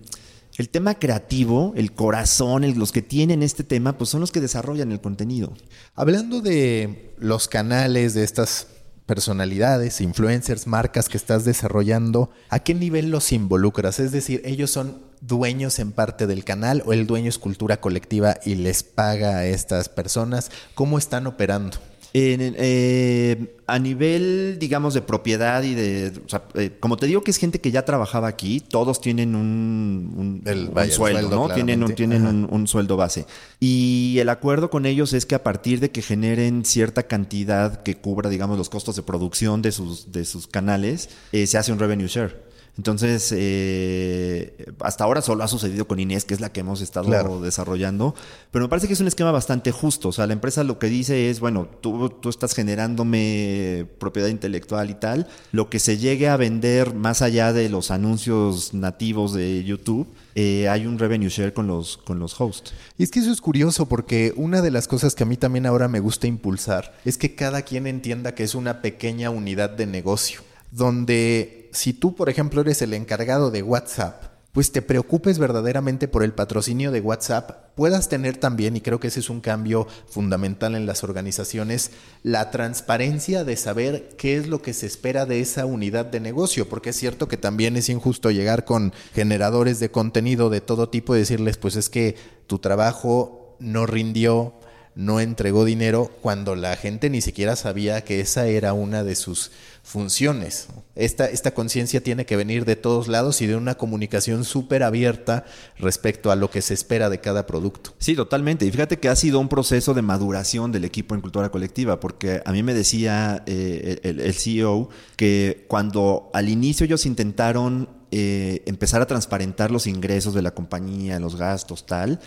A: el, tema creativo, el corazón, los que tienen este tema, pues son los que desarrollan el contenido.
B: Hablando de los canales, de estas personalidades, influencers, marcas que estás desarrollando, ¿a qué nivel los involucras? Es decir, ellos son dueños en parte del canal o el dueño es cultura colectiva y les paga a estas personas. ¿Cómo están operando?
A: Eh, a nivel, digamos, de propiedad y de... Eh, como te digo que es gente que ya trabajaba aquí, todos tienen un, sueldo, ¿no? Tienen, un, tienen un, sueldo base. Y el acuerdo con ellos es que a partir de que generen cierta cantidad que cubra, digamos, los costos de producción de sus, de sus canales, eh, se hace un revenue share. Entonces, eh, hasta ahora solo ha sucedido con Inés, que es la que hemos estado desarrollando, pero me parece que es un esquema bastante justo. O sea, la empresa lo que dice es, bueno, tú, tú estás generándome propiedad intelectual y tal, lo que se llegue a vender más allá de los anuncios nativos de YouTube, eh, hay un revenue share con los, con los hosts.
B: Y es que eso es curioso porque una de las cosas que a mí también ahora me gusta impulsar es que cada quien entienda que es una pequeña unidad de negocio, donde si tú, por ejemplo, eres el encargado de WhatsApp, pues te preocupes verdaderamente por el patrocinio de WhatsApp, puedas tener también, y creo que ese es un cambio fundamental en las organizaciones, la transparencia de saber qué es lo que se espera de esa unidad de negocio, porque es cierto que también es injusto llegar con generadores de contenido de todo tipo y decirles, pues es que tu trabajo no rindió, no entregó dinero, cuando la gente ni siquiera sabía que esa era una de sus funciones. Esta, esta conciencia tiene que venir de todos lados y de una comunicación súper abierta respecto a lo que se espera de cada producto.
A: Sí, totalmente. Y fíjate que ha sido un proceso de maduración del equipo en cultura colectiva, porque a mí me decía eh, el, CEO que cuando al inicio ellos intentaron eh, empezar a transparentar los ingresos de la compañía, los gastos, tal,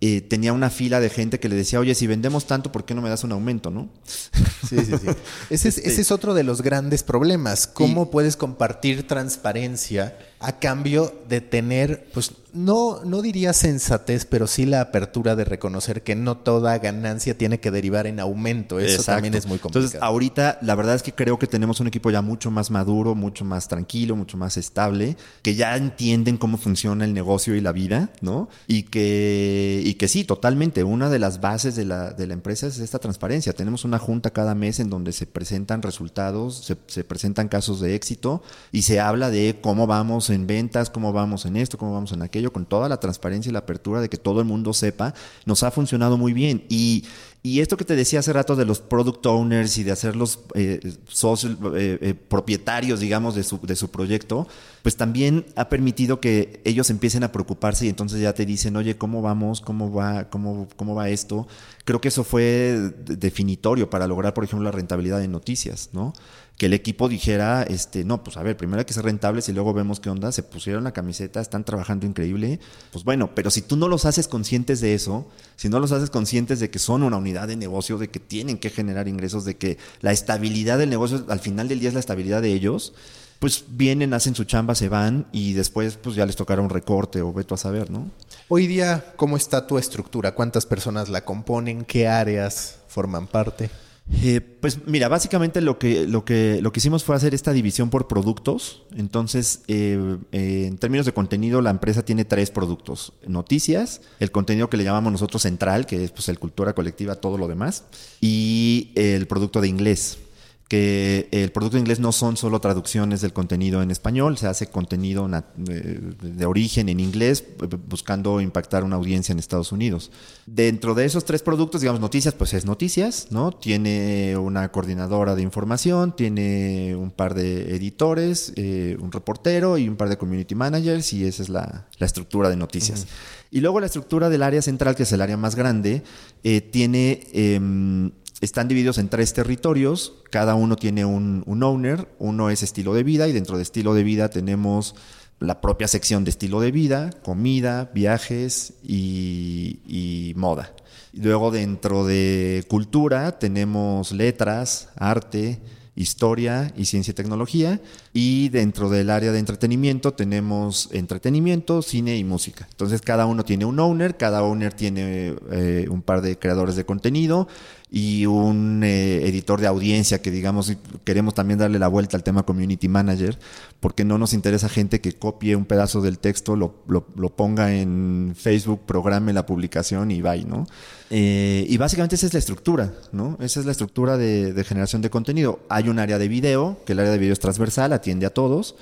A: eh, tenía una fila de gente que le decía, oye, si vendemos tanto, ¿por qué no me das un aumento, no?
B: Sí, sí, sí. ese, es, ese, es, otro de los grandes problemas. ¿Cómo puedes compartir transparencia a cambio de tener, pues no, no diría sensatez, pero sí la apertura de reconocer que no toda ganancia tiene que derivar en aumento. Eso también es muy complicado.
A: Entonces, ahorita la verdad es que creo que tenemos un equipo ya mucho más maduro, mucho más tranquilo, mucho más estable, que ya entienden cómo funciona el negocio y la vida, ¿no? Y que, y que sí, totalmente, una de las bases de la, de la empresa es esta transparencia. Tenemos una junta cada mes en donde se presentan resultados, se, se presentan casos de éxito y se habla de cómo vamos en ventas, cómo vamos en esto, cómo vamos en aquello, con toda la transparencia y la apertura de que todo el mundo sepa, nos ha funcionado muy bien. Y, y esto que te decía hace rato de los product owners y de hacerlos eh, socios, eh, eh, propietarios, digamos, de su, de su proyecto, pues también ha permitido que ellos empiecen a preocuparse y entonces ya te dicen, oye, ¿cómo vamos? ¿Cómo va? ¿Cómo, cómo va esto? Creo que eso fue definitorio para lograr, por ejemplo, la rentabilidad de noticias, ¿no? Que el equipo dijera, este, no, pues a ver, primero hay que ser rentables y luego vemos qué onda, se pusieron la camiseta, están trabajando increíble, pues bueno, pero si tú no los haces conscientes de eso, si no los haces conscientes de que son una unidad de negocio, de que tienen que generar ingresos, de que la estabilidad del negocio al final del día es la estabilidad de ellos, pues vienen, hacen su chamba, se van y después pues ya les tocará un recorte o veto a saber, ¿no?
B: Hoy día, ¿cómo está tu estructura? ¿Cuántas personas la componen? ¿Qué áreas forman parte?
A: Eh, pues mira, básicamente lo que, lo, que, lo que hicimos fue hacer esta división por productos. Entonces, eh, eh, en términos de contenido, la empresa tiene tres productos. Noticias, el contenido que le llamamos nosotros central, que es pues, el cultura colectiva, todo lo demás, y el producto de inglés que el producto inglés no son solo traducciones del contenido en español, se hace contenido de origen en inglés buscando impactar una audiencia en Estados Unidos. Dentro de esos tres productos, digamos, noticias, pues es noticias, ¿no? Tiene una coordinadora de información, tiene un par de editores, eh, un reportero y un par de community managers y esa es la, estructura de noticias. Y luego la estructura del área central, que es el área más grande, eh, tiene em, están divididos en tres territorios, cada uno tiene un, owner, uno es estilo de vida y dentro de estilo de vida tenemos la propia sección de estilo de vida, comida, viajes y, y moda. Luego dentro de cultura tenemos letras, arte, historia y ciencia y tecnología. Y dentro del área de entretenimiento tenemos entretenimiento, cine y música. Entonces cada uno tiene un owner, cada owner tiene eh, un par de creadores de contenido y un eh, editor de audiencia que digamos queremos también darle la vuelta al tema community manager porque no nos interesa gente que copie un pedazo del texto, lo, lo, ponga en Facebook, programe la publicación y vaya, ¿no? Eh, y básicamente esa es la estructura, ¿no? Esa es la estructura de, de, generación de contenido. Hay un área de video, que el área de video es transversal, atiende a todos.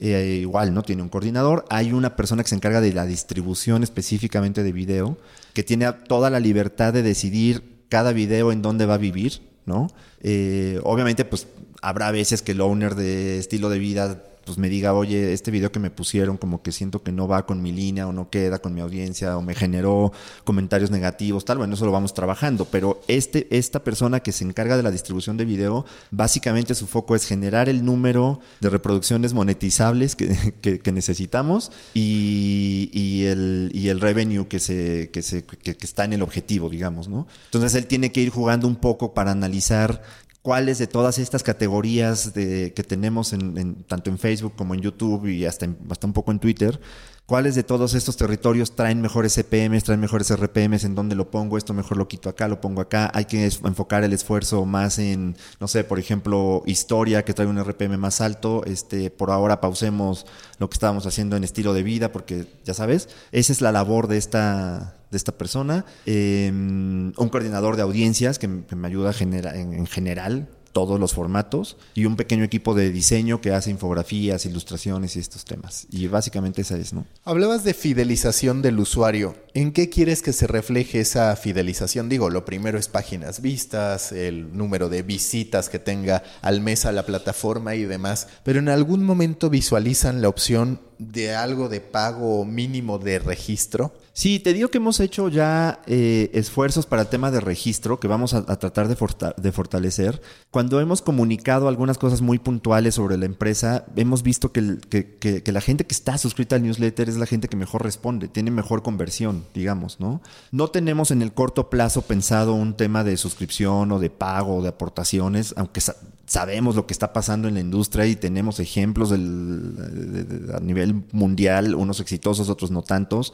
A: Eh, igual, ¿no? Tiene un coordinador. Hay una persona que se encarga de la distribución específicamente de video, que tiene toda la libertad de decidir cada video en dónde va a vivir, ¿no? Eh, obviamente, pues habrá veces que el owner de estilo de vida pues me diga, oye, este video que me pusieron como que siento que no va con mi línea o no queda con mi audiencia o me generó comentarios negativos, tal, bueno, eso lo vamos trabajando, pero este, esta persona que se encarga de la distribución de video, básicamente su foco es generar el número de reproducciones monetizables que, necesitamos y, el, y el revenue que, se, que, se, que está en el objetivo, digamos, ¿no? Entonces él tiene que ir jugando un poco para analizar cuáles de todas estas categorías de, que tenemos en, tanto en Facebook como en YouTube y hasta, hasta un poco en Twitter, cuáles de todos estos territorios traen mejores CPMs, traen mejores RPMs, en dónde lo pongo, esto mejor lo quito acá, lo pongo acá. Hay que enfocar el esfuerzo más en, no sé, por ejemplo, historia que trae un RPM más alto. Este, por ahora pausemos lo que estábamos haciendo en estilo de vida, porque ya sabes, esa es la labor de esta, de esta persona, em, un coordinador de audiencias que, me ayuda a en, general todos los formatos y un pequeño equipo de diseño que hace infografías, ilustraciones y estos temas. Y básicamente esa es, ¿no?
B: Hablabas de fidelización del usuario. ¿En qué quieres que se refleje esa fidelización? Digo, lo primero es páginas vistas, el número de visitas que tenga al mes a la plataforma y demás, pero en algún momento visualizan la opción de algo de pago mínimo de registro?
A: Sí, te digo que hemos hecho ya eh, esfuerzos para el tema de registro que vamos a, tratar de, fortalecer. Cuando hemos comunicado algunas cosas muy puntuales sobre la empresa, hemos visto que, la gente que está suscrita al newsletter es la gente que mejor responde, tiene mejor conversión, digamos, ¿no? No tenemos en el corto plazo pensado un tema de suscripción o de pago o de aportaciones, aunque sabemos lo que está pasando en la industria y tenemos ejemplos a nivel mundial, unos exitosos, otros no tantos.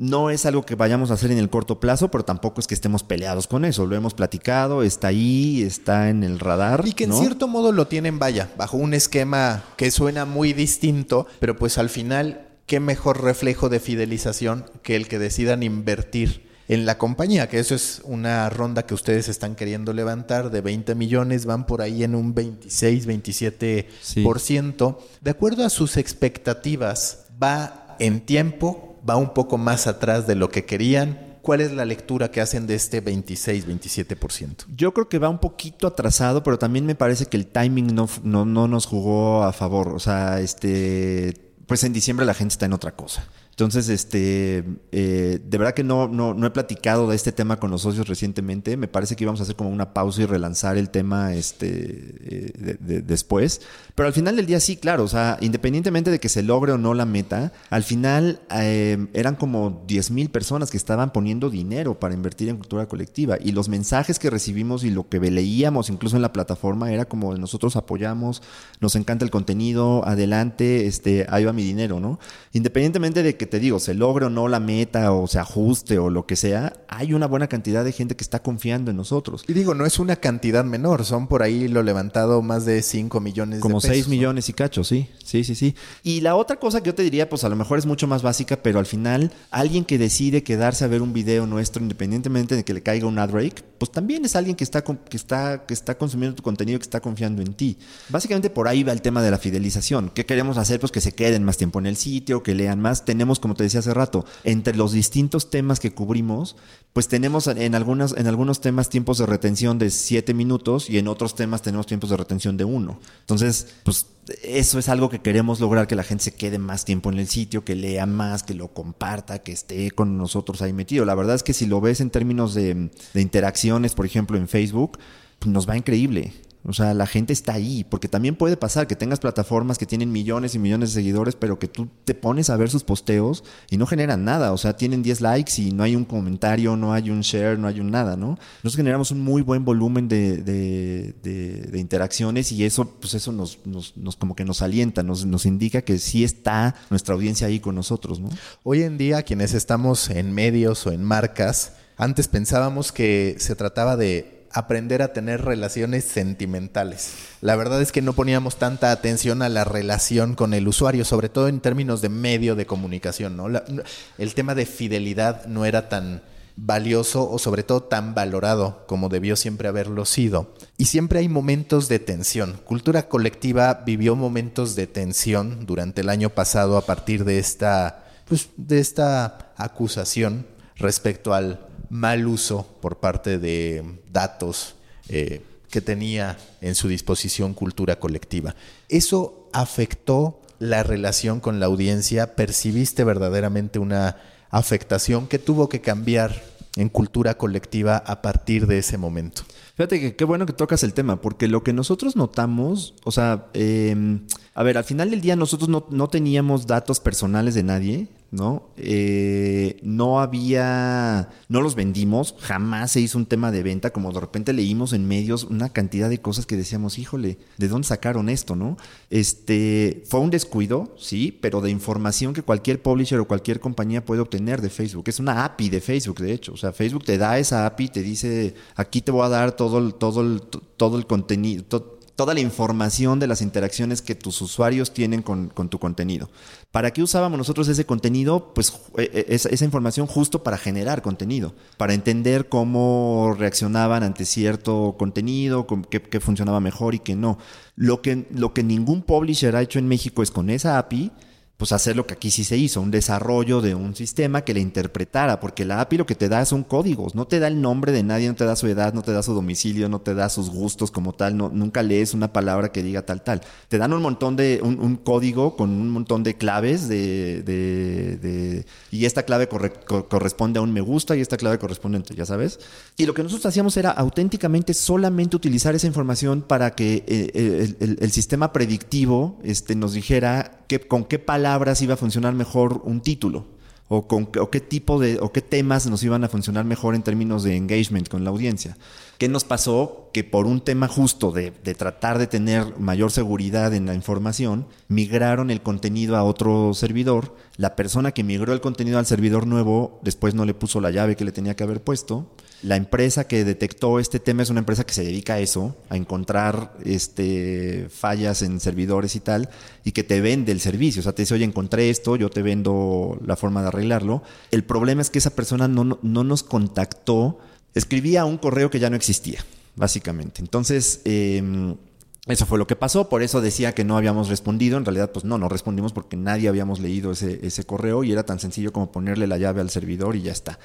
A: No es algo que vayamos a hacer en el corto plazo, pero tampoco es que estemos peleados con eso. Lo hemos platicado, está ahí, está en el radar.
B: Y que en cierto modo lo tienen, vaya, bajo un esquema que suena muy distinto, pero pues al final, ¿qué mejor reflejo de fidelización que el que decidan invertir? en la compañía, que eso es una ronda que ustedes están queriendo levantar de 20 millones, van por ahí en un 26, 27%. De acuerdo a sus expectativas, va en tiempo, va un poco más atrás de lo que querían. ¿Cuál es la lectura que hacen de este 26, 27%?
A: Yo creo que va un poquito atrasado, pero también me parece que el timing no, no, no nos jugó a favor. O sea, este, pues en diciembre la gente está en otra cosa. Entonces, este, eh, de verdad que no, no, no, he platicado de este tema con los socios recientemente. Me parece que íbamos a hacer como una pausa y relanzar el tema este, eh, después. Pero al final del día sí, claro, o sea, independientemente de que se logre o no la meta, al final eh, eran como 10 mil personas que estaban poniendo dinero para invertir en cultura colectiva. Y los mensajes que recibimos y lo que leíamos incluso en la plataforma era como nosotros apoyamos, nos encanta el contenido, adelante, este, ahí va mi dinero, ¿no? Independientemente de que te digo, se logre o no la meta o se ajuste o lo que sea, hay una buena cantidad de gente que está confiando en nosotros.
B: Y digo, no es una cantidad menor, son por ahí lo levantado más de 5 millones
A: Como
B: de pesos.
A: 6 millones y cacho, sí, sí, sí, sí. Y la otra cosa que yo te diría, pues a lo mejor es mucho más básica, pero al final alguien que decide quedarse a ver un video nuestro independientemente de que le caiga un ad break, pues también es alguien que está, que está, que está consumiendo tu contenido, que está confiando en ti. Básicamente por ahí va el tema de la fidelización. ¿Qué queremos hacer? Pues que se queden más tiempo en el sitio, que lean más. Tenemos, como te decía hace rato, entre los distintos temas que cubrimos, pues tenemos en, algunas, en algunos temas tiempos de retención de 7 minutos y en otros temas tenemos tiempos de retención de 1. Entonces, pues eso es algo que queremos lograr, que la gente se quede más tiempo en el sitio, que lea más, que lo comparta, que esté con nosotros ahí metido. La verdad es que si lo ves en términos de, de interacciones, por ejemplo, en Facebook, pues nos va increíble. O sea, la gente está ahí, porque también puede pasar que tengas plataformas que tienen millones y millones de seguidores, pero que tú te pones a ver sus posteos y no generan nada. O sea, tienen 10 likes y no hay un comentario, no hay un share, no hay un nada, ¿no? Nosotros generamos un muy buen volumen de, de, interacciones y eso, pues eso nos, nos, nos, como que nos alienta, nos, nos indica que sí está nuestra audiencia ahí con nosotros, ¿no?
B: Hoy en día, quienes estamos en medios o en marcas, antes pensábamos que se trataba de aprender a tener relaciones sentimentales. La verdad es que no poníamos tanta atención a la relación con el usuario, sobre todo en términos de medio de comunicación. el tema de fidelidad no era tan valioso o sobre todo tan valorado como debió siempre haberlo sido. Y siempre hay momentos de tensión. Cultura colectiva vivió momentos de tensión durante el año pasado a partir de esta, pues, de esta acusación respecto al mal uso por parte de datos eh, que tenía en su disposición cultura colectiva. ¿Eso afectó la relación con la audiencia? ¿Percibiste verdaderamente una afectación que tuvo que cambiar en cultura colectiva a partir de ese momento?
A: Fíjate que qué bueno que tocas el tema, porque lo que nosotros notamos, o sea, em, a ver, al final del día nosotros no, no teníamos datos personales de nadie, ¿no? Eh, no había, no los vendimos, jamás se hizo un tema de venta, como de repente leímos en medios una cantidad de cosas que decíamos, híjole, ¿de dónde sacaron esto, no? Este, fue un descuido, sí, pero de información que cualquier publisher o cualquier compañía puede obtener de Facebook. Es una API de Facebook, de hecho. O sea, Facebook te da esa API, te dice, aquí te voy a dar todo el, todo el, todo el contenido, toda la información de las interacciones que tus usuarios tienen con, tu contenido. ¿Para qué usábamos nosotros ese contenido? Pues eh, eh, esa, información justo para generar contenido, para entender cómo reaccionaban ante cierto contenido, qué, funcionaba mejor y qué no. Lo que, lo que ningún publisher ha hecho en México es con esa API pues hacer lo que aquí sí se hizo, un desarrollo de un sistema que le interpretara, porque la API lo que te da son códigos, no te da el nombre de nadie, no te da su edad, no te da su domicilio, no te da sus gustos como tal, no, nunca lees una palabra que diga tal, tal. Te dan un montón de, un, código con un montón de claves de, de, y esta clave corresponde a un me gusta y esta clave corresponde a, ya sabes. Y lo que nosotros hacíamos era auténticamente solamente utilizar esa información para que eh, el, sistema predictivo este, nos dijera que, con qué palabras iba a funcionar mejor un título o, con, qué tipo de, o qué temas nos iban a funcionar mejor en términos de engagement con la audiencia. ¿Qué nos pasó? Que por un tema justo de, de, tratar de tener mayor seguridad en la información, migraron el contenido a otro servidor. La persona que migró el contenido al servidor nuevo después no le puso la llave que le tenía que haber puesto. La empresa que detectó este tema es una empresa que se dedica a eso, a encontrar este, fallas en servidores y tal, y que te vende el servicio. O sea, te dice, oye, encontré esto, yo te vendo la forma de arreglarlo. El problema es que esa persona no, no nos contactó, escribía un correo que ya no existía, básicamente. Entonces, eh, eso fue lo que pasó, por eso decía que no habíamos respondido. En realidad, pues no, no respondimos porque nadie habíamos leído ese, ese correo y era tan sencillo como ponerle la llave al servidor y ya está.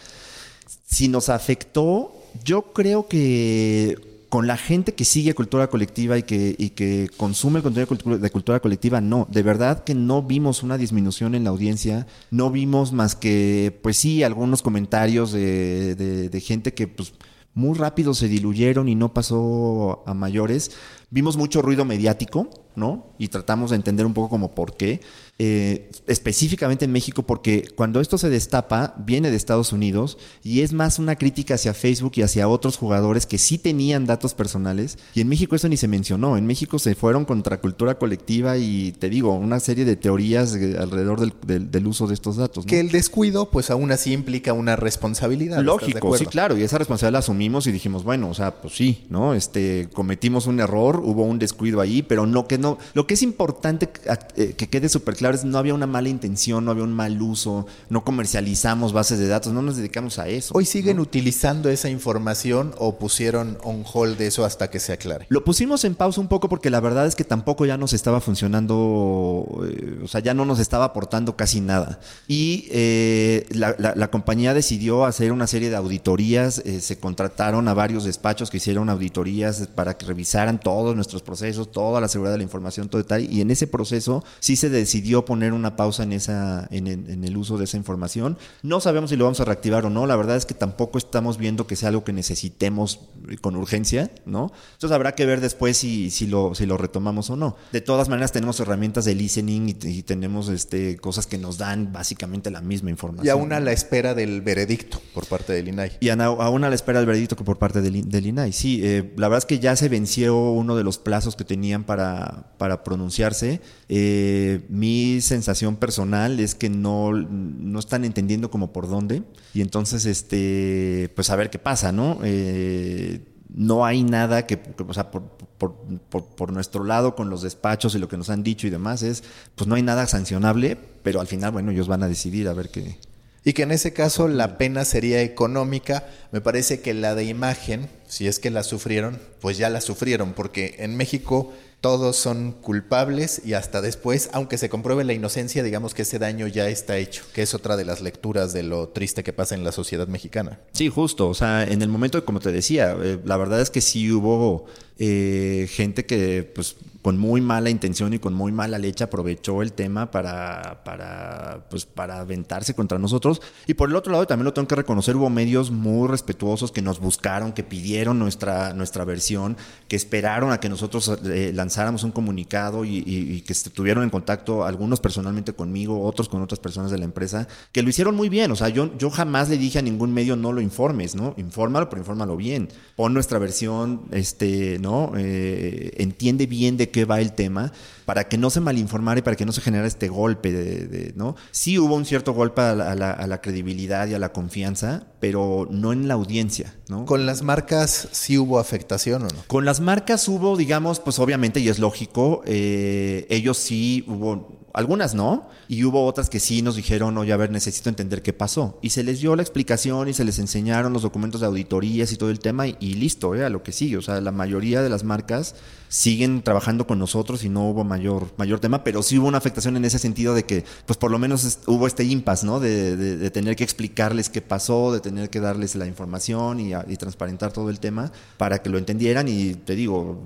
A: Si nos afectó, yo creo que con la gente que sigue cultura colectiva y que, y que consume el contenido de cultura colectiva, no. De verdad que no vimos una disminución en la audiencia. No vimos más que, pues sí, algunos comentarios de, de, de gente que pues, muy rápido se diluyeron y no pasó a mayores. Vimos mucho ruido mediático, ¿no? Y tratamos de entender un poco como por qué. Eh, específicamente en México, porque cuando esto se destapa, viene de Estados Unidos y es más una crítica hacia Facebook y hacia otros jugadores que sí tenían datos personales. Y en México eso ni se mencionó. En México se fueron contra cultura colectiva y te digo, una serie de teorías alrededor del, del, del uso de estos datos. ¿no?
B: Que el descuido, pues aún así implica una responsabilidad.
A: Lógico, sí, claro. Y esa responsabilidad la asumimos y dijimos, bueno, o sea, pues sí, ¿no? Este, cometimos un error, hubo un descuido ahí, pero no que no. Lo que es importante eh, que quede súper claro es no había una mala intención, no había un mal uso, no comercializamos bases de datos, no nos dedicamos a eso.
B: ¿Hoy siguen ¿no? utilizando esa información o pusieron on hold de eso hasta que se aclare?
A: Lo pusimos en pausa un poco porque la verdad es que tampoco ya nos estaba funcionando, eh, o sea, ya no nos estaba aportando casi nada. Y eh, la, la, la, compañía decidió hacer una serie de auditorías, eh, se contrataron a varios despachos que hicieron auditorías para que revisaran todos nuestros procesos, toda la seguridad de la información, todo tal. Y en ese proceso sí se decidió poner una pausa en, esa, en, en, en, el uso de esa información. No sabemos si lo vamos a reactivar o no. La verdad es que tampoco estamos viendo que sea algo que necesitemos con urgencia, ¿no? Entonces habrá que ver después si, si, lo, si lo retomamos o no. De todas maneras, tenemos herramientas de listening y, y tenemos este, cosas que nos dan básicamente la misma información.
B: Y aún a la espera del veredicto por parte del INAI.
A: Y aún a la espera del veredicto por parte del, del INAI. Sí, eh, la verdad es que ya se venció uno de los plazos que tenían para, para pronunciarse. Eh, mi sensación personal es que no, no están entendiendo como por dónde. Y entonces, este, pues a ver qué pasa, ¿no? Eh, no hay nada que, o sea, por, por, por, por, nuestro lado con los despachos y lo que nos han dicho y demás es, pues no hay nada sancionable, pero al final, bueno, ellos van a decidir a ver qué.
B: Y que en ese caso la pena sería económica. Me parece que la de imagen, si es que la sufrieron, pues ya la sufrieron, porque en México todos son culpables y hasta después, aunque se compruebe la inocencia, digamos que ese daño ya está hecho, que es otra de las lecturas de lo triste que pasa en la sociedad mexicana.
A: Sí, justo, o sea, en el momento, como te decía, eh, la verdad es que sí hubo eh, gente que pues con muy mala intención y con muy mala leche aprovechó el tema para, para, pues, para aventarse contra nosotros. Y por el otro lado, también lo tengo que reconocer, hubo medios muy respetuosos que nos buscaron, que pidieron nuestra, nuestra versión, que esperaron a que nosotros eh, lanzáramos un comunicado y, que estuvieron en contacto, algunos personalmente conmigo, otros con otras personas de la empresa, que lo hicieron muy bien. O sea, yo, yo jamás le dije a ningún medio no lo informes, ¿no? Infórmalo, pero infórmalo bien. Pon nuestra versión, este, ¿no? Eh, entiende bien de qué va el tema para que no se malinformara y para que no se generara este golpe, de, de, ¿no? Sí hubo un cierto golpe a la, a, la, a la, credibilidad y a la confianza, pero no en la audiencia, ¿no?
B: ¿Con las marcas sí hubo afectación o no?
A: Con las marcas hubo, digamos, pues obviamente, y es lógico, eh, ellos sí hubo algunas no, y hubo otras que sí nos dijeron, oye, a ver, necesito entender qué pasó. Y se les dio la explicación y se les enseñaron los documentos de auditorías y todo el tema, y, listo, ¿eh? a lo que sigue. O sea, la mayoría de las marcas siguen trabajando con nosotros y no hubo mayor, mayor tema, pero sí hubo una afectación en ese sentido de que, pues por lo menos hubo este impasse, ¿no? De, de, de, tener que explicarles qué pasó, de tener que darles la información y, y transparentar todo el tema para que lo entendieran y te digo,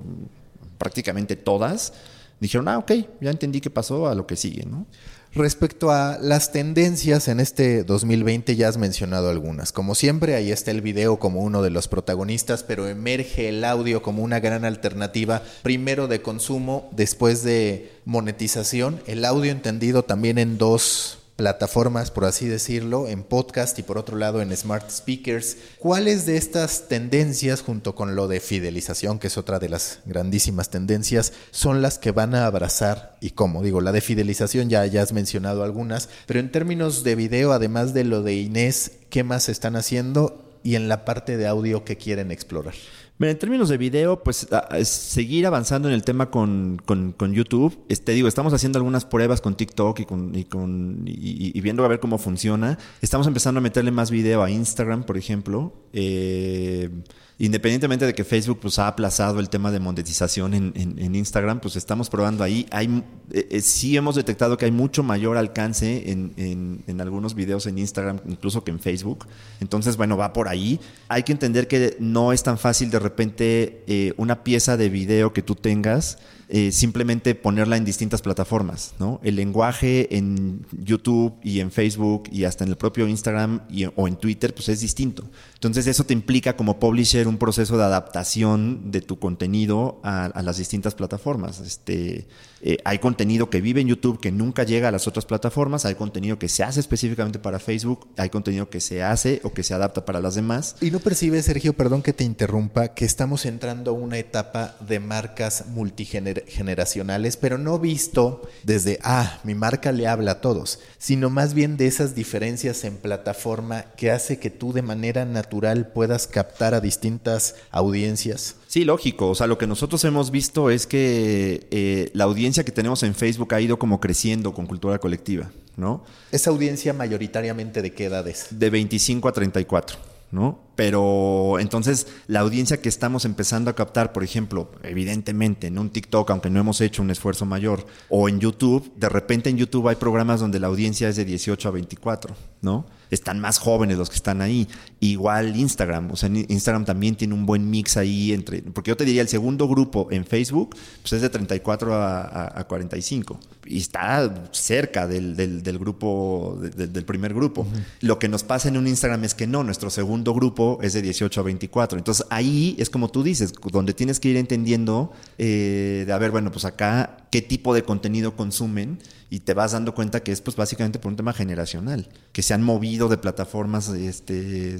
A: prácticamente todas dijeron, ah, ok, ya entendí qué pasó, a lo que sigue, ¿no?
B: Respecto a las tendencias en este 2020 ya has mencionado algunas. Como siempre, ahí está el video como uno de los protagonistas, pero emerge el audio como una gran alternativa, primero de consumo, después de monetización, el audio entendido también en dos plataformas, por así decirlo, en podcast y por otro lado en smart speakers. ¿Cuáles de estas tendencias, junto con lo de fidelización, que es otra de las grandísimas tendencias, son las que van a abrazar y cómo? Digo, la de fidelización ya, has mencionado algunas, pero en términos de video, además de lo de Inés, ¿qué más están haciendo? Y en la parte de audio, ¿qué quieren explorar?
A: En términos de video, pues seguir avanzando en el tema con, YouTube. Este, digo, estamos haciendo algunas pruebas con TikTok y, con, y, con, y, viendo a ver cómo funciona. Estamos empezando a meterle más video a Instagram, por ejemplo. Eh, independientemente de que Facebook pues, ha aplazado el tema de monetización en, Instagram, pues estamos probando ahí. Hay, eh, eh, sí hemos detectado que hay mucho mayor alcance en, en, algunos videos en Instagram, incluso que en Facebook. Entonces, bueno, va por ahí. Hay que entender que no es tan fácil de repente eh, una pieza de video que tú tengas eh, simplemente ponerla en distintas plataformas, ¿no? El lenguaje en YouTube y en Facebook y hasta en el propio Instagram o en Twitter, pues es distinto. Entonces eso te implica como publisher un proceso de adaptación de tu contenido a, las distintas plataformas. Este, eh, hay contenido que vive en YouTube que nunca llega a las otras plataformas, hay contenido que se hace específicamente para Facebook, hay contenido que se hace o que se adapta para las demás.
B: Y no percibes, Sergio, perdón que te interrumpa, que estamos entrando a una etapa de marcas multigener generacionales, pero no visto desde, ah, mi marca le habla a todos, sino más bien de esas diferencias en plataforma que hace que tú de manera natural puedas captar a distintas audiencias.
A: Sí, lógico. O sea, lo que nosotros hemos visto es que eh, la audiencia que tenemos en Facebook ha ido como creciendo con cultura colectiva, ¿no?
B: ¿Esa audiencia mayoritariamente de qué edades?
A: De 25 a 34, ¿no? Pero entonces la audiencia que estamos empezando a captar, por ejemplo, evidentemente en un TikTok, aunque no hemos hecho un esfuerzo mayor, o en YouTube, de repente en YouTube hay programas donde la audiencia es de 18 a 24, ¿no? Están más jóvenes los que están ahí. Igual Instagram, o sea, Instagram también tiene un buen mix ahí entre, porque yo te diría, el segundo grupo en Facebook, pues es de 34 a, 45 y está cerca del, del, grupo, del primer grupo. Lo que nos pasa en un Instagram es que no, nuestro segundo grupo es de 18 a 24. Entonces ahí es como tú dices, donde tienes que ir entendiendo eh, de, a ver, bueno, pues acá qué tipo de contenido consumen y te vas dando cuenta que es pues básicamente por un tema generacional, que se han movido de plataformas este,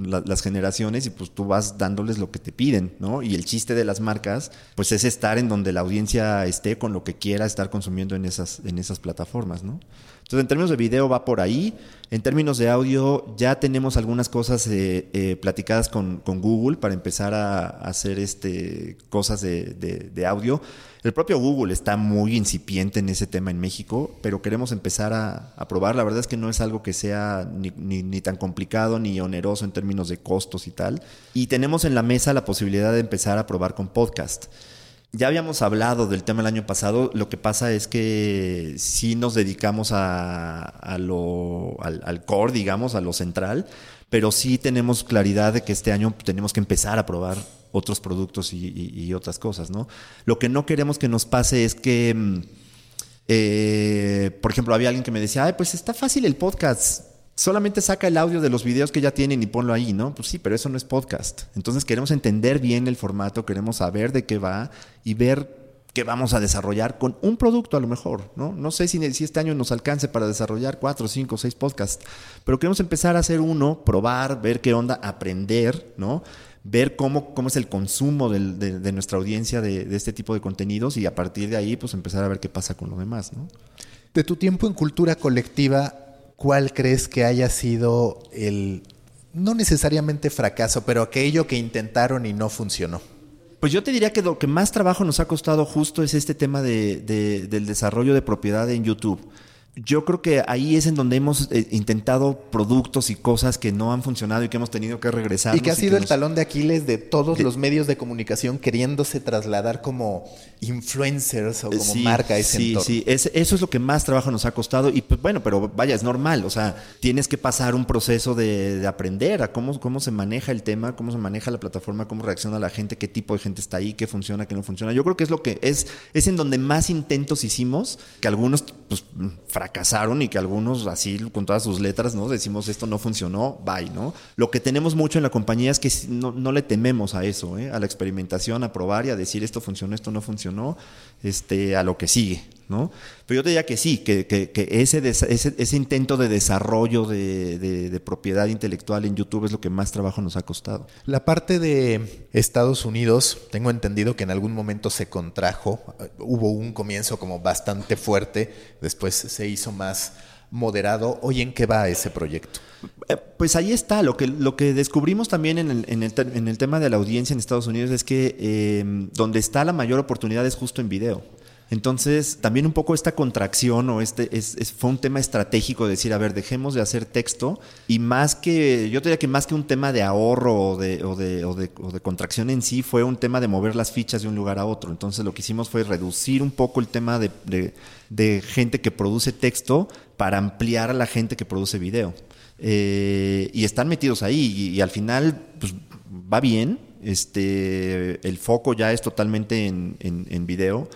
A: las generaciones y pues tú vas dándoles lo que te piden, ¿no? Y el chiste de las marcas pues es estar en donde la audiencia esté con lo que quiera estar consumiendo en esas, en esas plataformas, ¿no? Entonces, en términos de video va por ahí. En términos de audio, ya tenemos algunas cosas eh, eh, platicadas con, Google para empezar a, hacer este, cosas de, audio. El propio Google está muy incipiente en ese tema en México, pero queremos empezar a, probar. La verdad es que no es algo que sea ni, ni, tan complicado ni oneroso en términos de costos y tal. Y tenemos en la mesa la posibilidad de empezar a probar con podcast ya habíamos hablado del tema el año pasado, lo que pasa es que sí nos dedicamos a, lo, al, core, digamos, a lo central, pero sí tenemos claridad de que este año tenemos que empezar a probar otros productos y, otras cosas, ¿no? Lo que no queremos que nos pase es que, mm, eh, por ejemplo, había alguien que me decía, ay, pues está fácil el podcast solamente saca el audio de los videos que ya tienen y ponlo ahí, ¿no? Pues sí, pero eso no es podcast. Entonces queremos entender bien el formato, queremos saber de qué va y ver qué vamos a desarrollar con un producto a lo mejor, ¿no? No sé si, si este año nos alcance para desarrollar cuatro, cinco, seis podcasts, pero queremos empezar a hacer uno, probar, ver qué onda, aprender, ¿no? ver cómo, cómo es el consumo de, nuestra audiencia de, de, este tipo de contenidos y a partir de ahí pues empezar a ver qué pasa con lo demás, ¿no?
B: De tu tiempo en cultura colectiva, ¿cuál crees que haya sido el, no necesariamente fracaso, pero aquello que intentaron y no funcionó?
A: Pues yo te diría que lo que más trabajo nos ha costado justo es este tema de, del desarrollo de propiedad en YouTube yo creo que ahí es en donde hemos eh, intentado productos y cosas que no han funcionado y que hemos tenido que regresar.
B: Y que ha sido el talón de Aquiles de todos los medios de comunicación queriéndose trasladar como influencers o como marca ese
A: sí, Sí, eso es lo que más trabajo nos ha costado. Y pues bueno, pero vaya, es normal. O sea, tienes que pasar un proceso de, aprender a cómo, cómo se maneja el tema, cómo se maneja la plataforma, cómo reacciona la gente, qué tipo de gente está ahí, qué funciona, qué no funciona. Yo creo que es lo que es, es en donde más intentos hicimos, que algunos pues fracasaron y que algunos así con todas sus letras, ¿no? Decimos esto no funcionó, bye, ¿no? Lo que tenemos mucho en la compañía es que no, le tememos a eso, ¿eh? a la experimentación, a probar y a decir esto funcionó, esto no funcionó, este, a lo que sigue, ¿no? Pero yo te diría que sí, que, ese, ese, intento de desarrollo de, propiedad intelectual en YouTube es lo que más trabajo nos ha costado.
B: La parte de Estados Unidos, tengo entendido que en algún momento se contrajo, hubo un comienzo como bastante fuerte, después se hizo más moderado. ¿Hoy en qué va ese proyecto?
A: Eh, pues ahí está. Lo que, lo que descubrimos también en el, en, el, tema de la audiencia en Estados Unidos es que eh, donde está la mayor oportunidad es justo en video. Entonces, también un poco esta contracción o este es, fue un tema estratégico de decir, a ver, dejemos de hacer texto y más que, yo diría que más que un tema de ahorro o de, o de, o de, contracción en sí, fue un tema de mover las fichas de un lugar a otro. Entonces, lo que hicimos fue reducir un poco el tema de, de, gente que produce texto para ampliar a la gente que produce video. Eh, y están metidos ahí y, al final, pues va bien. Este, el foco ya es totalmente en, en, en video.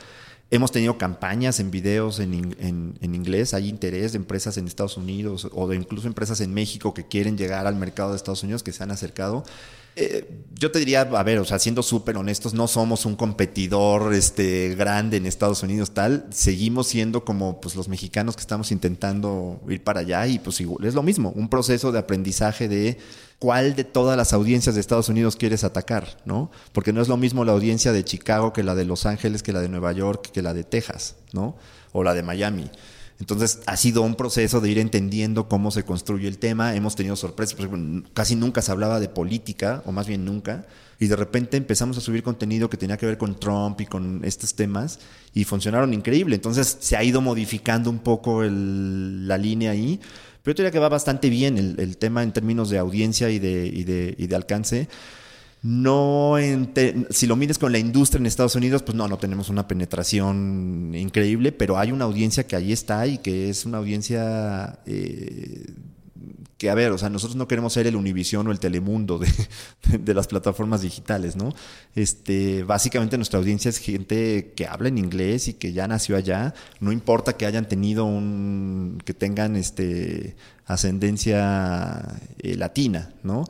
A: Hemos tenido campañas en videos en, en, inglés, hay interés de empresas en Estados Unidos o de incluso empresas en México que quieren llegar al mercado de Estados Unidos que se han acercado. Eh, yo te diría, a ver, o sea, siendo súper honestos, no somos un competidor este, grande en Estados Unidos, tal. Seguimos siendo como pues, los mexicanos que estamos intentando ir para allá y pues igual, es lo mismo, un proceso de aprendizaje de cuál de todas las audiencias de Estados Unidos quieres atacar, ¿no? Porque no es lo mismo la audiencia de Chicago que la de Los Ángeles, que la de Nueva York, que la de Texas, ¿no? O la de Miami. Entonces ha sido un proceso de ir entendiendo cómo se construye el tema. Hemos tenido sorpresas, casi nunca se hablaba de política, o más bien nunca, y de repente empezamos a subir contenido que tenía que ver con Trump y con estos temas, y funcionaron increíble. Entonces se ha ido modificando un poco la línea ahí, pero yo diría que va bastante bien el, tema en términos de audiencia y de, y de alcance. No, si lo mides con la industria en Estados Unidos, pues no, no tenemos una penetración increíble, pero hay una audiencia que ahí está y que es una audiencia eh, que, a ver, o sea, nosotros no queremos ser el Univision o el Telemundo de, de, las plataformas digitales, ¿no? Este, básicamente nuestra audiencia es gente que habla en inglés y que ya nació allá, no importa que hayan tenido un, que tengan este, ascendencia eh, latina, ¿no?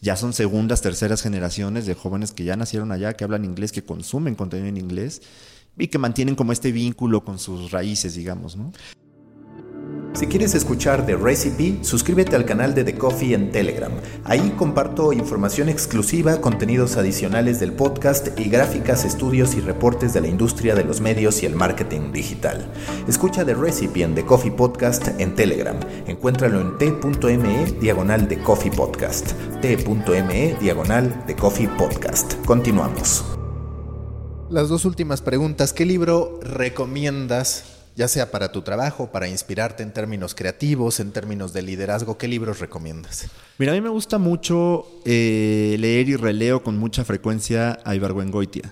A: Ya son segundas, terceras generaciones de jóvenes que ya nacieron allá, que hablan inglés, que consumen contenido en inglés y que mantienen como este vínculo con sus raíces, digamos, ¿no?
B: Si quieres escuchar The Recipe, suscríbete al canal de The Coffee en Telegram. Ahí comparto información exclusiva, contenidos adicionales del podcast y gráficas, estudios y reportes de la industria de los medios y el marketing digital. Escucha The Recipe en The Coffee Podcast en Telegram. Encuéntralo en t.me diagonal de Coffee Podcast. t.me diagonal de Coffee Podcast. Continuamos. Las dos últimas preguntas. ¿Qué libro recomiendas ya sea para tu trabajo, para inspirarte en términos creativos, en términos de liderazgo, ¿qué libros recomiendas?
A: Mira, a mí me gusta mucho eh, leer y releo con mucha frecuencia a Ibargüengoitia.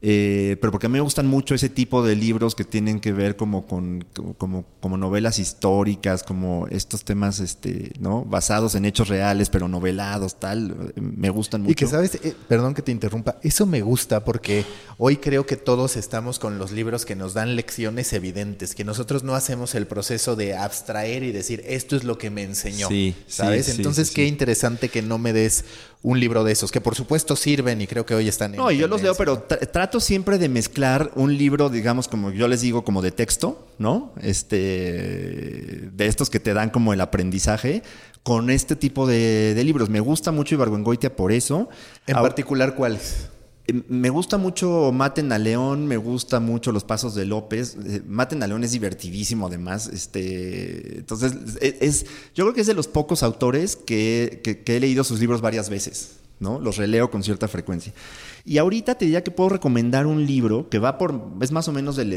A: Eh, pero porque a mí me gustan mucho ese tipo de libros que tienen que ver como con como, como novelas históricas, como estos temas este, ¿no? basados en hechos reales, pero novelados, tal. Me gustan mucho.
B: Y que sabes, eh, perdón que te interrumpa, eso me gusta porque hoy creo que todos estamos con los libros que nos dan lecciones evidentes, que nosotros no hacemos el proceso de abstraer y decir esto es lo que me enseñó. Sí, ¿Sabes? Entonces, qué interesante que no me des un libro de esos, que por supuesto sirven y creo que hoy están
A: en. No, yo los leo, pero trato siempre de mezclar un libro, digamos, como yo les digo, como de texto, ¿no? Este, de estos que te dan como el aprendizaje, con este tipo de, libros. Me gusta mucho Ibargüengoitia por eso.
B: ¿En particular cuáles?
A: Me gusta mucho Maten a León, me gusta mucho Los Pasos de López. Eh, Maten a León es divertidísimo, además. Este, entonces, e, es, yo creo que es de los pocos autores que, he leído sus libros varias veces, ¿no? Los releo con cierta frecuencia. Y ahorita te diría que puedo recomendar un libro que va por, es más o menos del,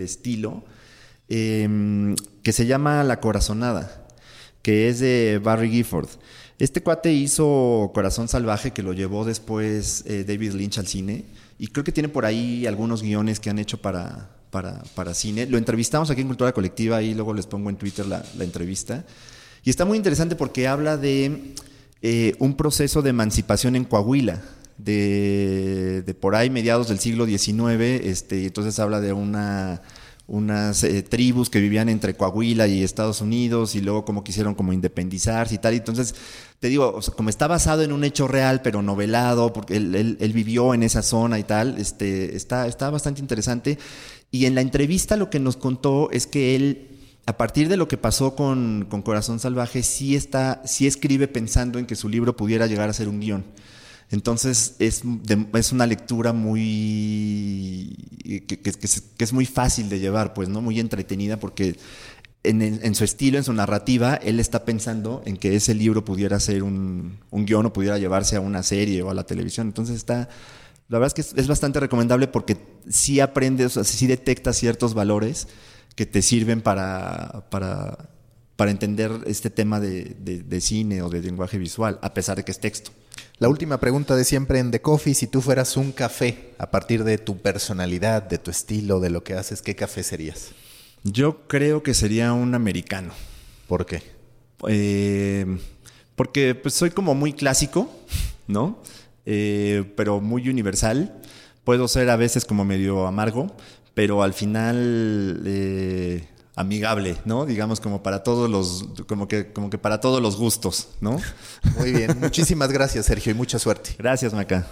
A: estilo, em, que se llama La Corazonada, que es de Barry Gifford. Este cuate hizo Corazón Salvaje, que lo llevó después eh, David Lynch al cine. Y creo que tiene por ahí algunos guiones que han hecho para, para, cine. Lo entrevistamos aquí en Cultura Colectiva y luego les pongo en Twitter la, entrevista. Y está muy interesante porque habla de eh, un proceso de emancipación en Coahuila. De, de, por ahí mediados del siglo XIX, este, entonces habla de una unas eh, tribus que vivían entre Coahuila y Estados Unidos y luego como quisieron como independizarse y tal. Entonces, te digo, como está basado en un hecho real, pero novelado, porque él, vivió en esa zona y tal, este, está, está bastante interesante. Y en la entrevista lo que nos contó es que él a partir de lo que pasó con, Corazón Salvaje, sí, está, sí escribe pensando en que su libro pudiera llegar a ser un guion. Entonces es, es una lectura muy que, es, muy fácil de llevar, pues, ¿no? Muy entretenida, porque en, su estilo, en su narrativa, él está pensando en que ese libro pudiera ser un, un guion o pudiera llevarse a una serie o a la televisión. Entonces está. La verdad es que es, bastante recomendable porque sí aprendes, o sea, sí detectas ciertos valores que te sirven para, para, para entender este tema de, de, cine o de lenguaje visual, a pesar de que es texto.
B: La última pregunta de siempre en The Coffee, si tú fueras un café a partir de tu personalidad, de tu estilo, de lo que haces, ¿qué café serías?
A: Yo creo que sería un americano.
B: ¿Por qué?
A: Eh, porque pues, soy como muy clásico, ¿no? Eh, pero muy universal. Puedo ser a veces como medio amargo, pero al final eh, amigable, ¿no? Digamos como para todos los, como que, como que para todos los gustos, ¿no?
B: Muy bien, muchísimas gracias Sergio y mucha suerte.
A: Gracias Maca.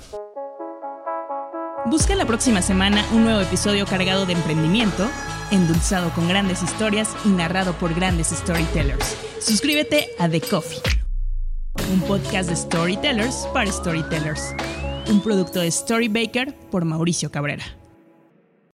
C: Busca la próxima semana un nuevo episodio cargado de emprendimiento, endulzado con grandes historias y narrado por grandes storytellers. Suscríbete a The Coffee, un podcast de storytellers para storytellers, un producto de Storybaker por Mauricio Cabrera.